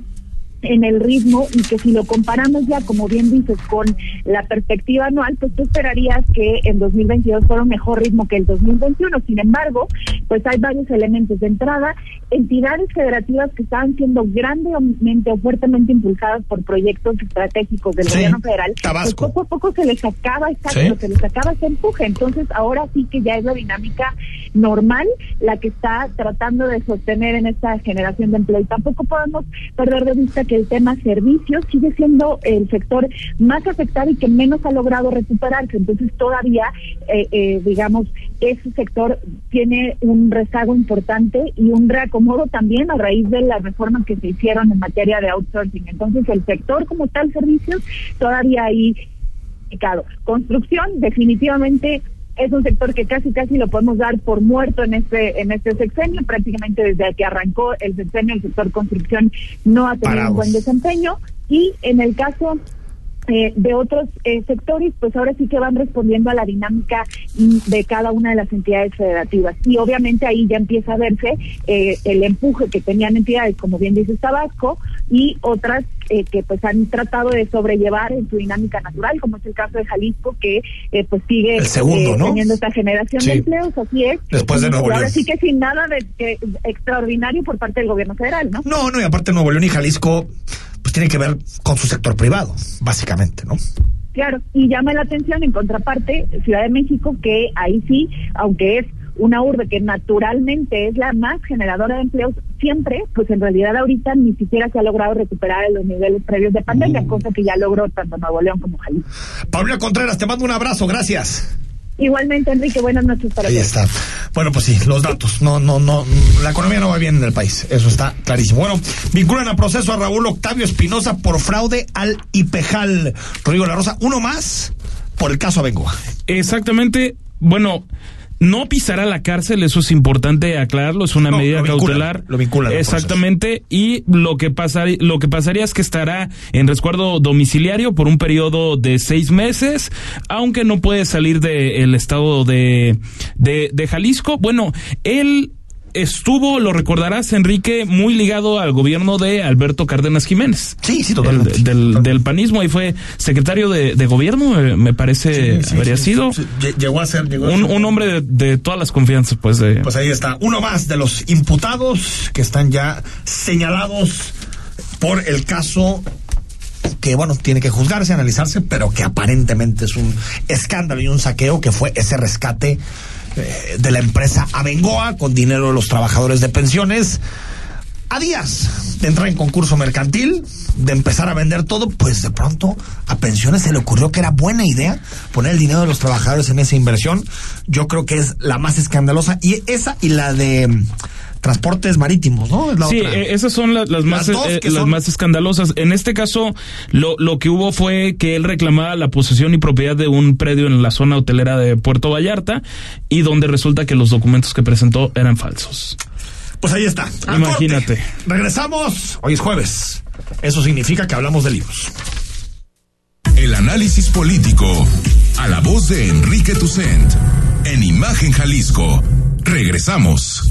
en el ritmo y que si lo comparamos ya, como bien dices, con la perspectiva anual, pues tú esperarías que en 2022 fuera un mejor ritmo que el 2021. Sin embargo, pues hay varios elementos de entrada, entidades federativas que estaban siendo grandemente o fuertemente impulsadas por proyectos estratégicos del gobierno federal, pues poco a poco se les acaba, se les acaba ese empuje. Entonces, ahora sí que ya es la dinámica normal la que está tratando de sostener en esta generación de empleo. Y tampoco podemos perder de vista que el tema servicios sigue siendo el sector más afectado y que menos ha logrado recuperarse. Entonces todavía, eh, eh, digamos, ese sector tiene un rezago importante y un reacomodo también a raíz de las reformas que se hicieron en materia de outsourcing. Entonces el sector como tal servicios todavía ahí Construcción definitivamente es un sector que casi casi lo podemos dar por muerto en este en este sexenio. Prácticamente desde que arrancó el sexenio el sector construcción no ha tenido un buen desempeño. Y en el caso eh, de otros eh, sectores, pues ahora sí que van respondiendo a la dinámica de cada una de las entidades federativas. Y obviamente ahí ya empieza a verse eh, el empuje que tenían entidades, como bien dice Tabasco, y otras que pues han tratado de sobrellevar en su dinámica natural, como es el caso de Jalisco, que pues sigue teniendo esta generación de empleos, así es. Después de Nuevo León. Ahora sí que sin nada de, extraordinario por parte del gobierno federal, ¿no? No, no, y aparte Nuevo León y Jalisco pues tiene que ver con su sector privado, básicamente, ¿no? Claro, y llama la atención en contraparte Ciudad de México, que ahí sí, aunque es una urbe que naturalmente es la más generadora de empleos siempre, pues en realidad ahorita ni siquiera se ha logrado recuperar los niveles previos de pandemia, mm. cosa que ya logró tanto Nuevo León como Jalisco. Paulina Contreras, te mando un abrazo, gracias. Igualmente, Enrique, buenas noches para Ahí está. Bueno, pues sí, los datos. No, no, no. La economía no va bien en el país. Eso está clarísimo. Bueno, vinculan a proceso a Raúl Octavio Espinosa por fraude al IPEJAL. Rodrigo La Rosa, uno más por el caso Abengoa. Exactamente. Bueno, no pisará la cárcel, eso es importante aclararlo, es una No, medida lo vincula, cautelar. lo vincula al Exactamente, y lo que, pasar, lo que pasaría es que estará en resguardo domiciliario por un periodo de seis meses, aunque no puede salir del estado de, de, de Jalisco. Bueno, él estuvo, lo recordarás, Enrique, muy ligado al gobierno de Alberto Cárdenas Jiménez. Sí, sí, totalmente. El- del, del panismo, ahí fue secretario de, de gobierno, eh, me parece, Sí, sí, habría sí, sido. Llegó a ser, llegó a Un, ser- un hombre de, de todas las confianzas, pues, de... Pues ahí está, uno más de los imputados que están ya señalados por el caso que, bueno, tiene que juzgarse, analizarse, pero que aparentemente es un escándalo y un saqueo que fue ese rescate eh, de la empresa Abengoa con dinero de los trabajadores de pensiones. A días de entrar en concurso mercantil, de empezar a vender todo, pues de pronto a pensiones se le ocurrió que era buena idea poner el dinero de los trabajadores en esa inversión. Yo creo que es la más escandalosa y esa y la de transportes marítimos, ¿no? Es la Sí, otra. eh, esas son la- las, más Las eh, las son- más escandalosas. En este caso, lo, lo que hubo fue que él reclamaba la posesión y propiedad de un predio en la zona hotelera de Puerto Vallarta y donde resulta que los documentos que presentó eran falsos. Pues ahí está. Al Imagínate. corte. Regresamos. Hoy es jueves. Eso significa que hablamos de libros. El análisis político a la voz de Enrique Tucent en Imagen Jalisco. Regresamos.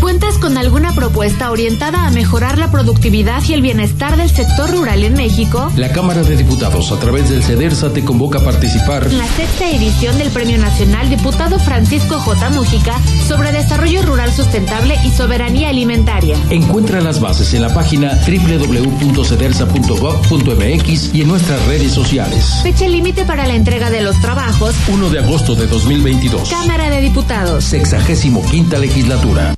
¿Cuentas con alguna propuesta orientada a mejorar la productividad y el bienestar del sector rural en México? La Cámara de Diputados, a través del CEDERSA, te convoca a participar. En la sexta edición del Premio Nacional Diputado Francisco J. Mújica sobre Desarrollo Rural Sustentable y Soberanía Alimentaria. Encuentra las bases en la página www.cedersa.gov.mx y en nuestras redes sociales. Fecha límite para la entrega de los trabajos. 1 de agosto de 2022. Cámara de Diputados. Sexagésimo quinta legislatura.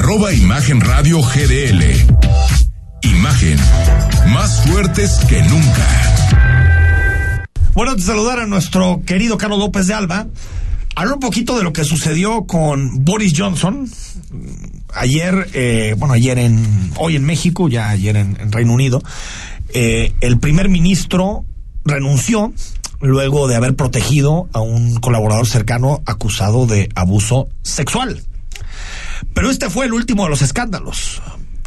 arroba Imagen Radio GDL. Imagen, más fuertes que nunca. Bueno, de saludar a nuestro querido Carlos López de Alba. Hablar un poquito de lo que sucedió con Boris Johnson. Ayer, eh, bueno, ayer en, hoy en México, ya ayer en, en Reino Unido, eh, el primer ministro renunció luego de haber protegido a un colaborador cercano acusado de abuso sexual. Pero este fue el último de los escándalos.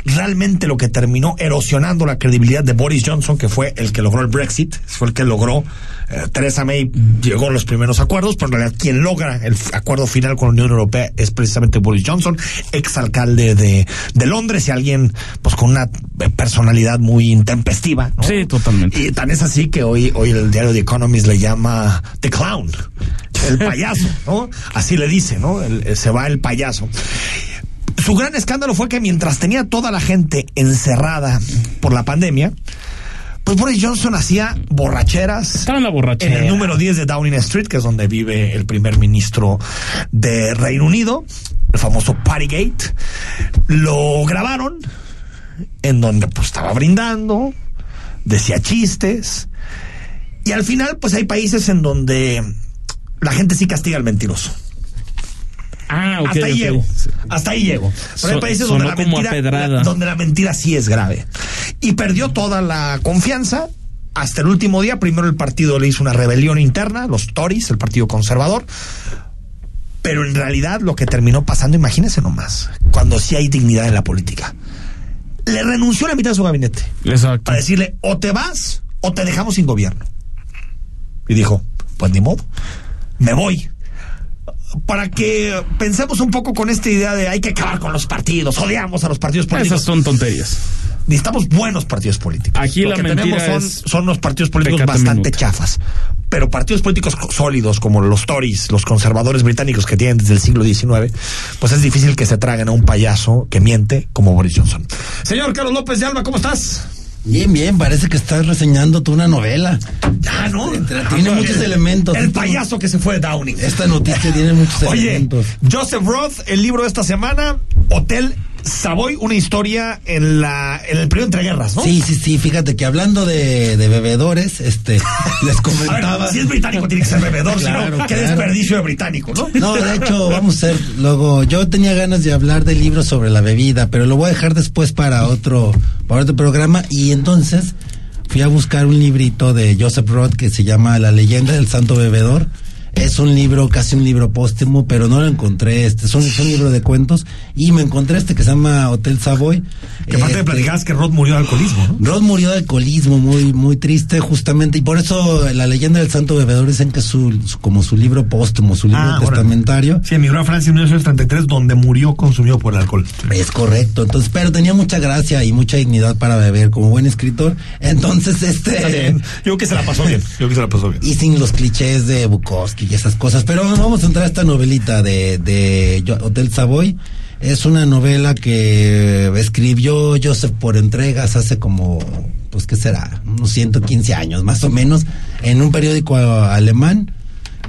Realmente lo que terminó erosionando la credibilidad de Boris Johnson, que fue el que logró el Brexit, fue el que logró, eh, Theresa May llegó a los primeros acuerdos, pero en realidad quien logra el acuerdo final con la Unión Europea es precisamente Boris Johnson, exalcalde de, de Londres y alguien pues con una eh, personalidad muy intempestiva. ¿no? Sí, totalmente. Y tan es así que hoy, hoy el diario The Economist le llama The Clown, el payaso, ¿no? Así le dice, ¿no? El- se va el payaso. Su gran escándalo fue que mientras tenía toda la gente encerrada por la pandemia, pues Boris Johnson hacía borracheras. Estaba en la borrachera. En el número 10 de Downing Street, que es donde vive el primer ministro de Reino Unido, el famoso Partygate. Lo grabaron en donde pues estaba brindando, decía chistes. Y al final, pues hay países en donde la gente sí castiga al mentiroso. Ah, Hasta ahí llego. Hasta ahí llego. Pero hay países donde la, mentira, la- donde la mentira sí es grave. Y perdió toda la confianza hasta el último día. Primero el partido le hizo una rebelión interna, los Tories, el partido conservador. Pero en realidad lo que terminó pasando, imagínense nomás, cuando sí hay dignidad en la política. Le renunció a la mitad de su gabinete. Exacto. Para decirle, o te vas o te dejamos sin gobierno. Y dijo, pues ni modo, me voy. Para que pensemos un poco con esta idea de hay que acabar con los partidos, odiamos a los partidos políticos. Esas son tonterías. Necesitamos buenos partidos políticos. Aquí Lo la que mentira tenemos son, son unos partidos políticos bastante minuta. chafas. Pero partidos políticos co- sólidos como los Tories, los conservadores británicos que tienen desde el siglo XIX, pues es difícil que se traguen a un payaso que miente como Boris Johnson. Señor Carlos López de Alba, ¿cómo estás? Bien, bien, parece que estás reseñando tú una novela. Ya, ¿no? Tiene Ah, muchos el- elementos. El payaso que se fue de Downing. Esta noticia tiene muchos Oye, elementos. Joseph Roth, el libro de esta semana, Hotel Savoy, una historia en la en el periodo entre guerras, ¿no? Sí, sí, sí, fíjate que hablando de, de bebedores, este, [LAUGHS] les A comentaba... ver, si es británico tiene que ser bebedor, Claro, no, qué desperdicio de británico, ¿no? No, de hecho, vamos a hacer luego. Yo tenía ganas de hablar de libros sobre la bebida, pero lo voy a dejar después para otro, para otro programa. Y entonces fui a buscar un librito de Joseph Roth que se llama La leyenda del santo bebedor. Es un libro, casi un libro póstumo, pero no lo encontré. Este es un, es un libro de cuentos. Y me encontré este que se llama Hotel Savoy. Que aparte de Este, platicabas que Roth murió de alcoholismo, ¿no? Roth murió de alcoholismo, muy, muy triste, justamente, y por eso la leyenda del Santo Bebedor dicen que es su, su- como su libro póstumo, su libro Ah, órale. testamentario. Sí, emigró a Francia en 1933, donde murió consumido por el alcohol. Es correcto, entonces, pero tenía mucha gracia y mucha dignidad para beber como buen escritor. Entonces, este. Yo creo que se la pasó bien. Yo creo que se la pasó bien. Y sin los clichés de Bukowski y esas cosas. Pero vamos a entrar a esta novelita de, de Hotel Savoy. Es una novela que escribió Joseph por entregas hace como, pues, ¿qué será? Unos 115 años, más o menos, en un periódico alemán.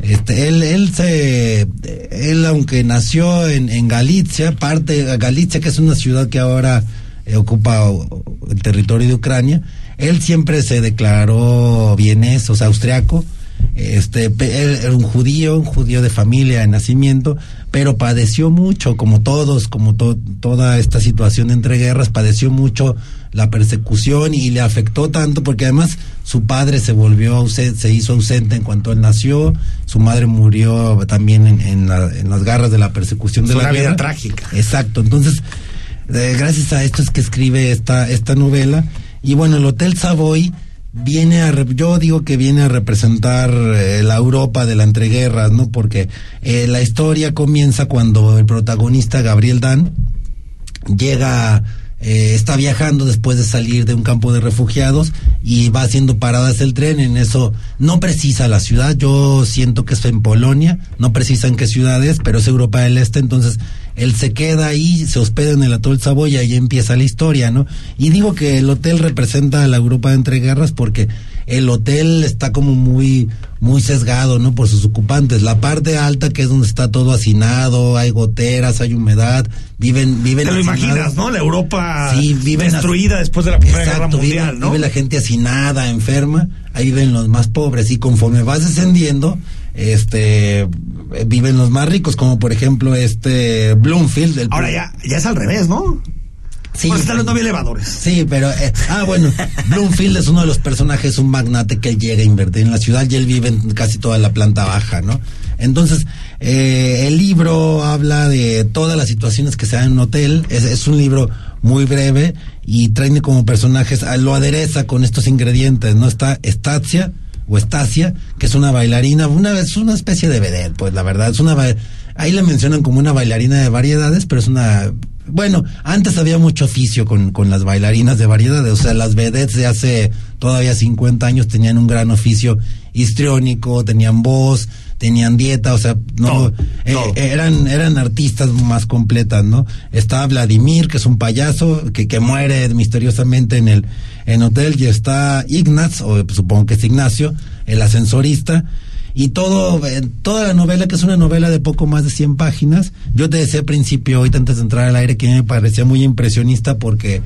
Este, él, él se, él aunque nació en, en Galicia, parte, Galicia que es una ciudad que ahora ocupa el territorio de Ucrania, él siempre se declaró vienés, o sea, austriaco, este, él era un judío, un judío de familia, de nacimiento, pero padeció mucho, como todos, como to- toda esta situación entre guerras, padeció mucho la persecución y le afectó tanto porque además su padre se volvió ausente, se hizo ausente en cuanto él nació, su madre murió también en, en la- en las garras de la persecución de Fue la una vida guerra. trágica. Exacto, entonces eh, gracias a esto es que escribe esta esta novela y bueno el Hotel Savoy viene a yo digo que viene a representar eh, la Europa de la entreguerras no porque eh, la historia comienza cuando el protagonista Gabriel Dan llega eh, está viajando después de salir de un campo de refugiados y va haciendo paradas el tren. En eso no precisa la ciudad. Yo siento que estoy en Polonia. No precisa en qué ciudad es pero es Europa del Este. Entonces él se queda ahí se hospeda en el atol Saboya y empieza la historia no y digo que el hotel representa a la Europa de entreguerras porque el hotel está como muy muy sesgado no por sus ocupantes la parte alta que es donde está todo hacinado hay goteras hay humedad viven viven Te lo hacinados. imaginas, ¿no? La Europa Sí, viven destruida después de la Primera Guerra Exacto, Mundial, vive, ¿no? vive la gente hacinada, enferma, ahí viven los más pobres y conforme vas descendiendo, este viven los más ricos, como por ejemplo este Bloomfield. el- Ahora ya, ya es al revés, ¿no? Sí, Pues están los había elevadores. Sí, pero eh, ah bueno, Bloomfield es uno de los personajes, un magnate que llega a invertir en la ciudad y él vive en casi toda la planta baja, ¿no? Entonces, eh, el libro habla de todas las situaciones que se dan en un hotel, es, es un libro muy breve y trae como personajes, ah, lo adereza con estos ingredientes, ¿no? Está Estacia o Estacia, que es una bailarina, una es una especie de vedette, pues la verdad, es una ahí la mencionan como una bailarina de variedades, pero es una bueno, antes había mucho oficio con, con las bailarinas de variedades, o sea, las vedettes de hace todavía 50 años tenían un gran oficio histriónico, tenían voz, tenían dieta, o sea, no, eh, eran eran artistas más completas, ¿no? Está Vladimir, que es un payaso que, que muere misteriosamente en el en hotel y está Ignaz, o supongo que es Ignacio, el ascensorista y todo, toda la novela, que es una novela de poco más de 100 páginas, yo te decía al principio, ahorita antes de entrar al aire, que me parecía muy impresionista porque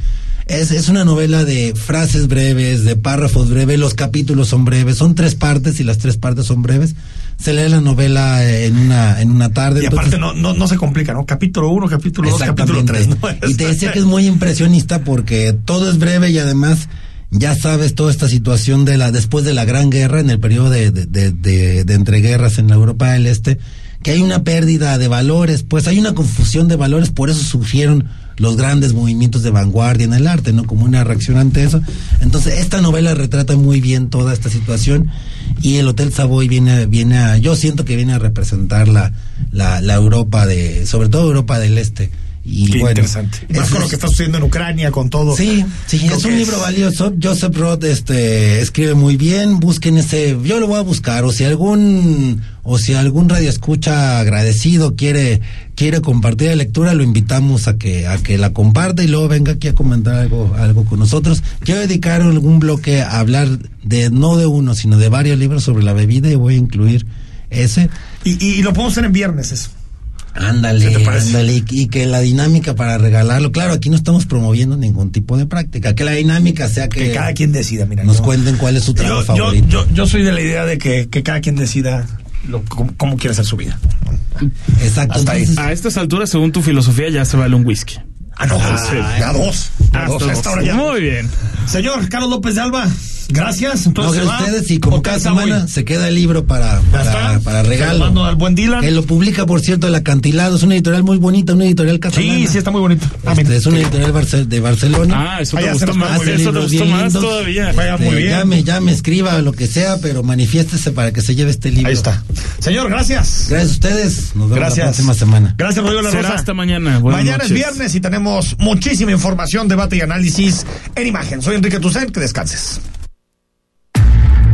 es, es una novela de frases breves, de párrafos breves, los capítulos son breves, son tres partes y las tres partes son breves. Se lee la novela en una, en una tarde. Y aparte no, no, no se complica, ¿no? Capítulo uno, capítulo dos, capítulo tres. Y te [LAUGHS] decía que es muy impresionista porque todo es breve y además ya sabes toda esta situación de la después de la Gran Guerra en el periodo de, de, de, de, entreguerras en la Europa del Este que hay una pérdida de valores pues hay una confusión de valores por eso surgieron los grandes movimientos de vanguardia en el arte no como una reacción ante eso. Entonces esta novela retrata muy bien toda esta situación y el Hotel Savoy viene viene a yo siento que viene a representar la la, la Europa de sobre todo Europa del Este y Qué bueno, interesante. Más con lo que está sucediendo en Ucrania, con todo. Sí, sí, es un libro valioso. Joseph Roth este, escribe muy bien. Busquen ese, yo lo voy a buscar. O si algún, o si algún radio escucha agradecido quiere, quiere compartir la lectura, lo invitamos a que, a que la comparta y luego venga aquí a comentar algo, algo con nosotros. Quiero dedicar algún bloque a hablar de, no de uno, sino de varios libros sobre la bebida y voy a incluir ese. Y, y, y lo podemos hacer en viernes eso. Ándale, ándale, y, y, que la dinámica para regalarlo, claro, aquí no estamos promoviendo ningún tipo de práctica, que la dinámica sea que, que cada quien decida, mira. Nos yo, cuenten cuál es su trabajo yo, favorito. Yo, yo, soy de la idea de que, que cada quien decida lo, cómo, cómo, quiere hacer su vida. Exacto. Hasta entonces, ahí. A estas alturas, según tu filosofía, ya se vale un whisky. Ah, no, sí. ya dos. Ah, dos, esta hora ya. Muy bien. Señor Carlos López de Alba, gracias. Entonces, no, ustedes y como cada semana se queda el libro para, para, para regalo. al buen Dylan. Que lo publica, por cierto, el Acantilado. Es una editorial muy bonita, una editorial catalana. Sí, sí, está muy bonita. Este, es una editorial de Barcelona. Ah, eso te gustó más. Eso te gustó más todavía. Vaya muy bien. Llame, llame, escriba lo que sea, pero manifiéstese para que se lleve este libro. Ahí está. Señor, gracias. Gracias a ustedes. Nos vemos gracias. la próxima semana. Gracias, Rodrigo La Será Rosa. hasta mañana. Buenas mañana noches. es viernes y tenemos muchísima información, debate y análisis en imagen. Soy Enrique Tucent, que descanses.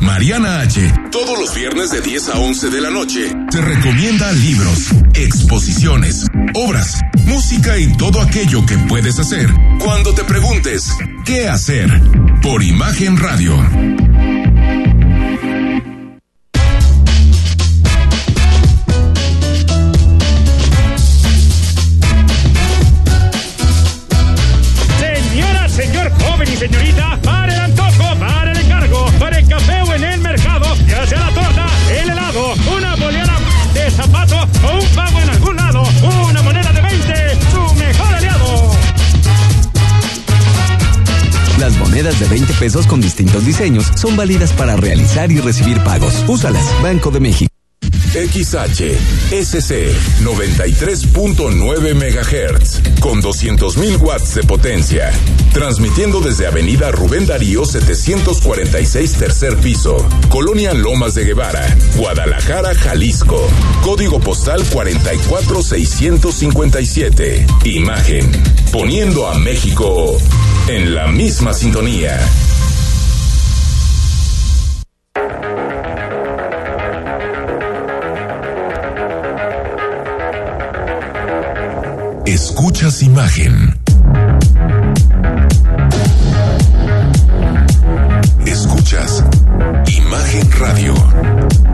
Mariana H. Todos los viernes de 10 a 11 de la noche te recomienda libros, exposiciones, obras, música y todo aquello que puedes hacer cuando te preguntes ¿qué hacer? Por Imagen Radio. Pesos con distintos diseños son válidas para realizar y recibir pagos. Úsalas, Banco de México. XH SC 93.9 MHz con 200.000 watts de potencia. Transmitiendo desde Avenida Rubén Darío 746 tercer piso, Colonia Lomas de Guevara, Guadalajara, Jalisco. Código postal 44657. Imagen. Poniendo a México en la misma sintonía. Escuchas imagen. Escuchas imagen radio.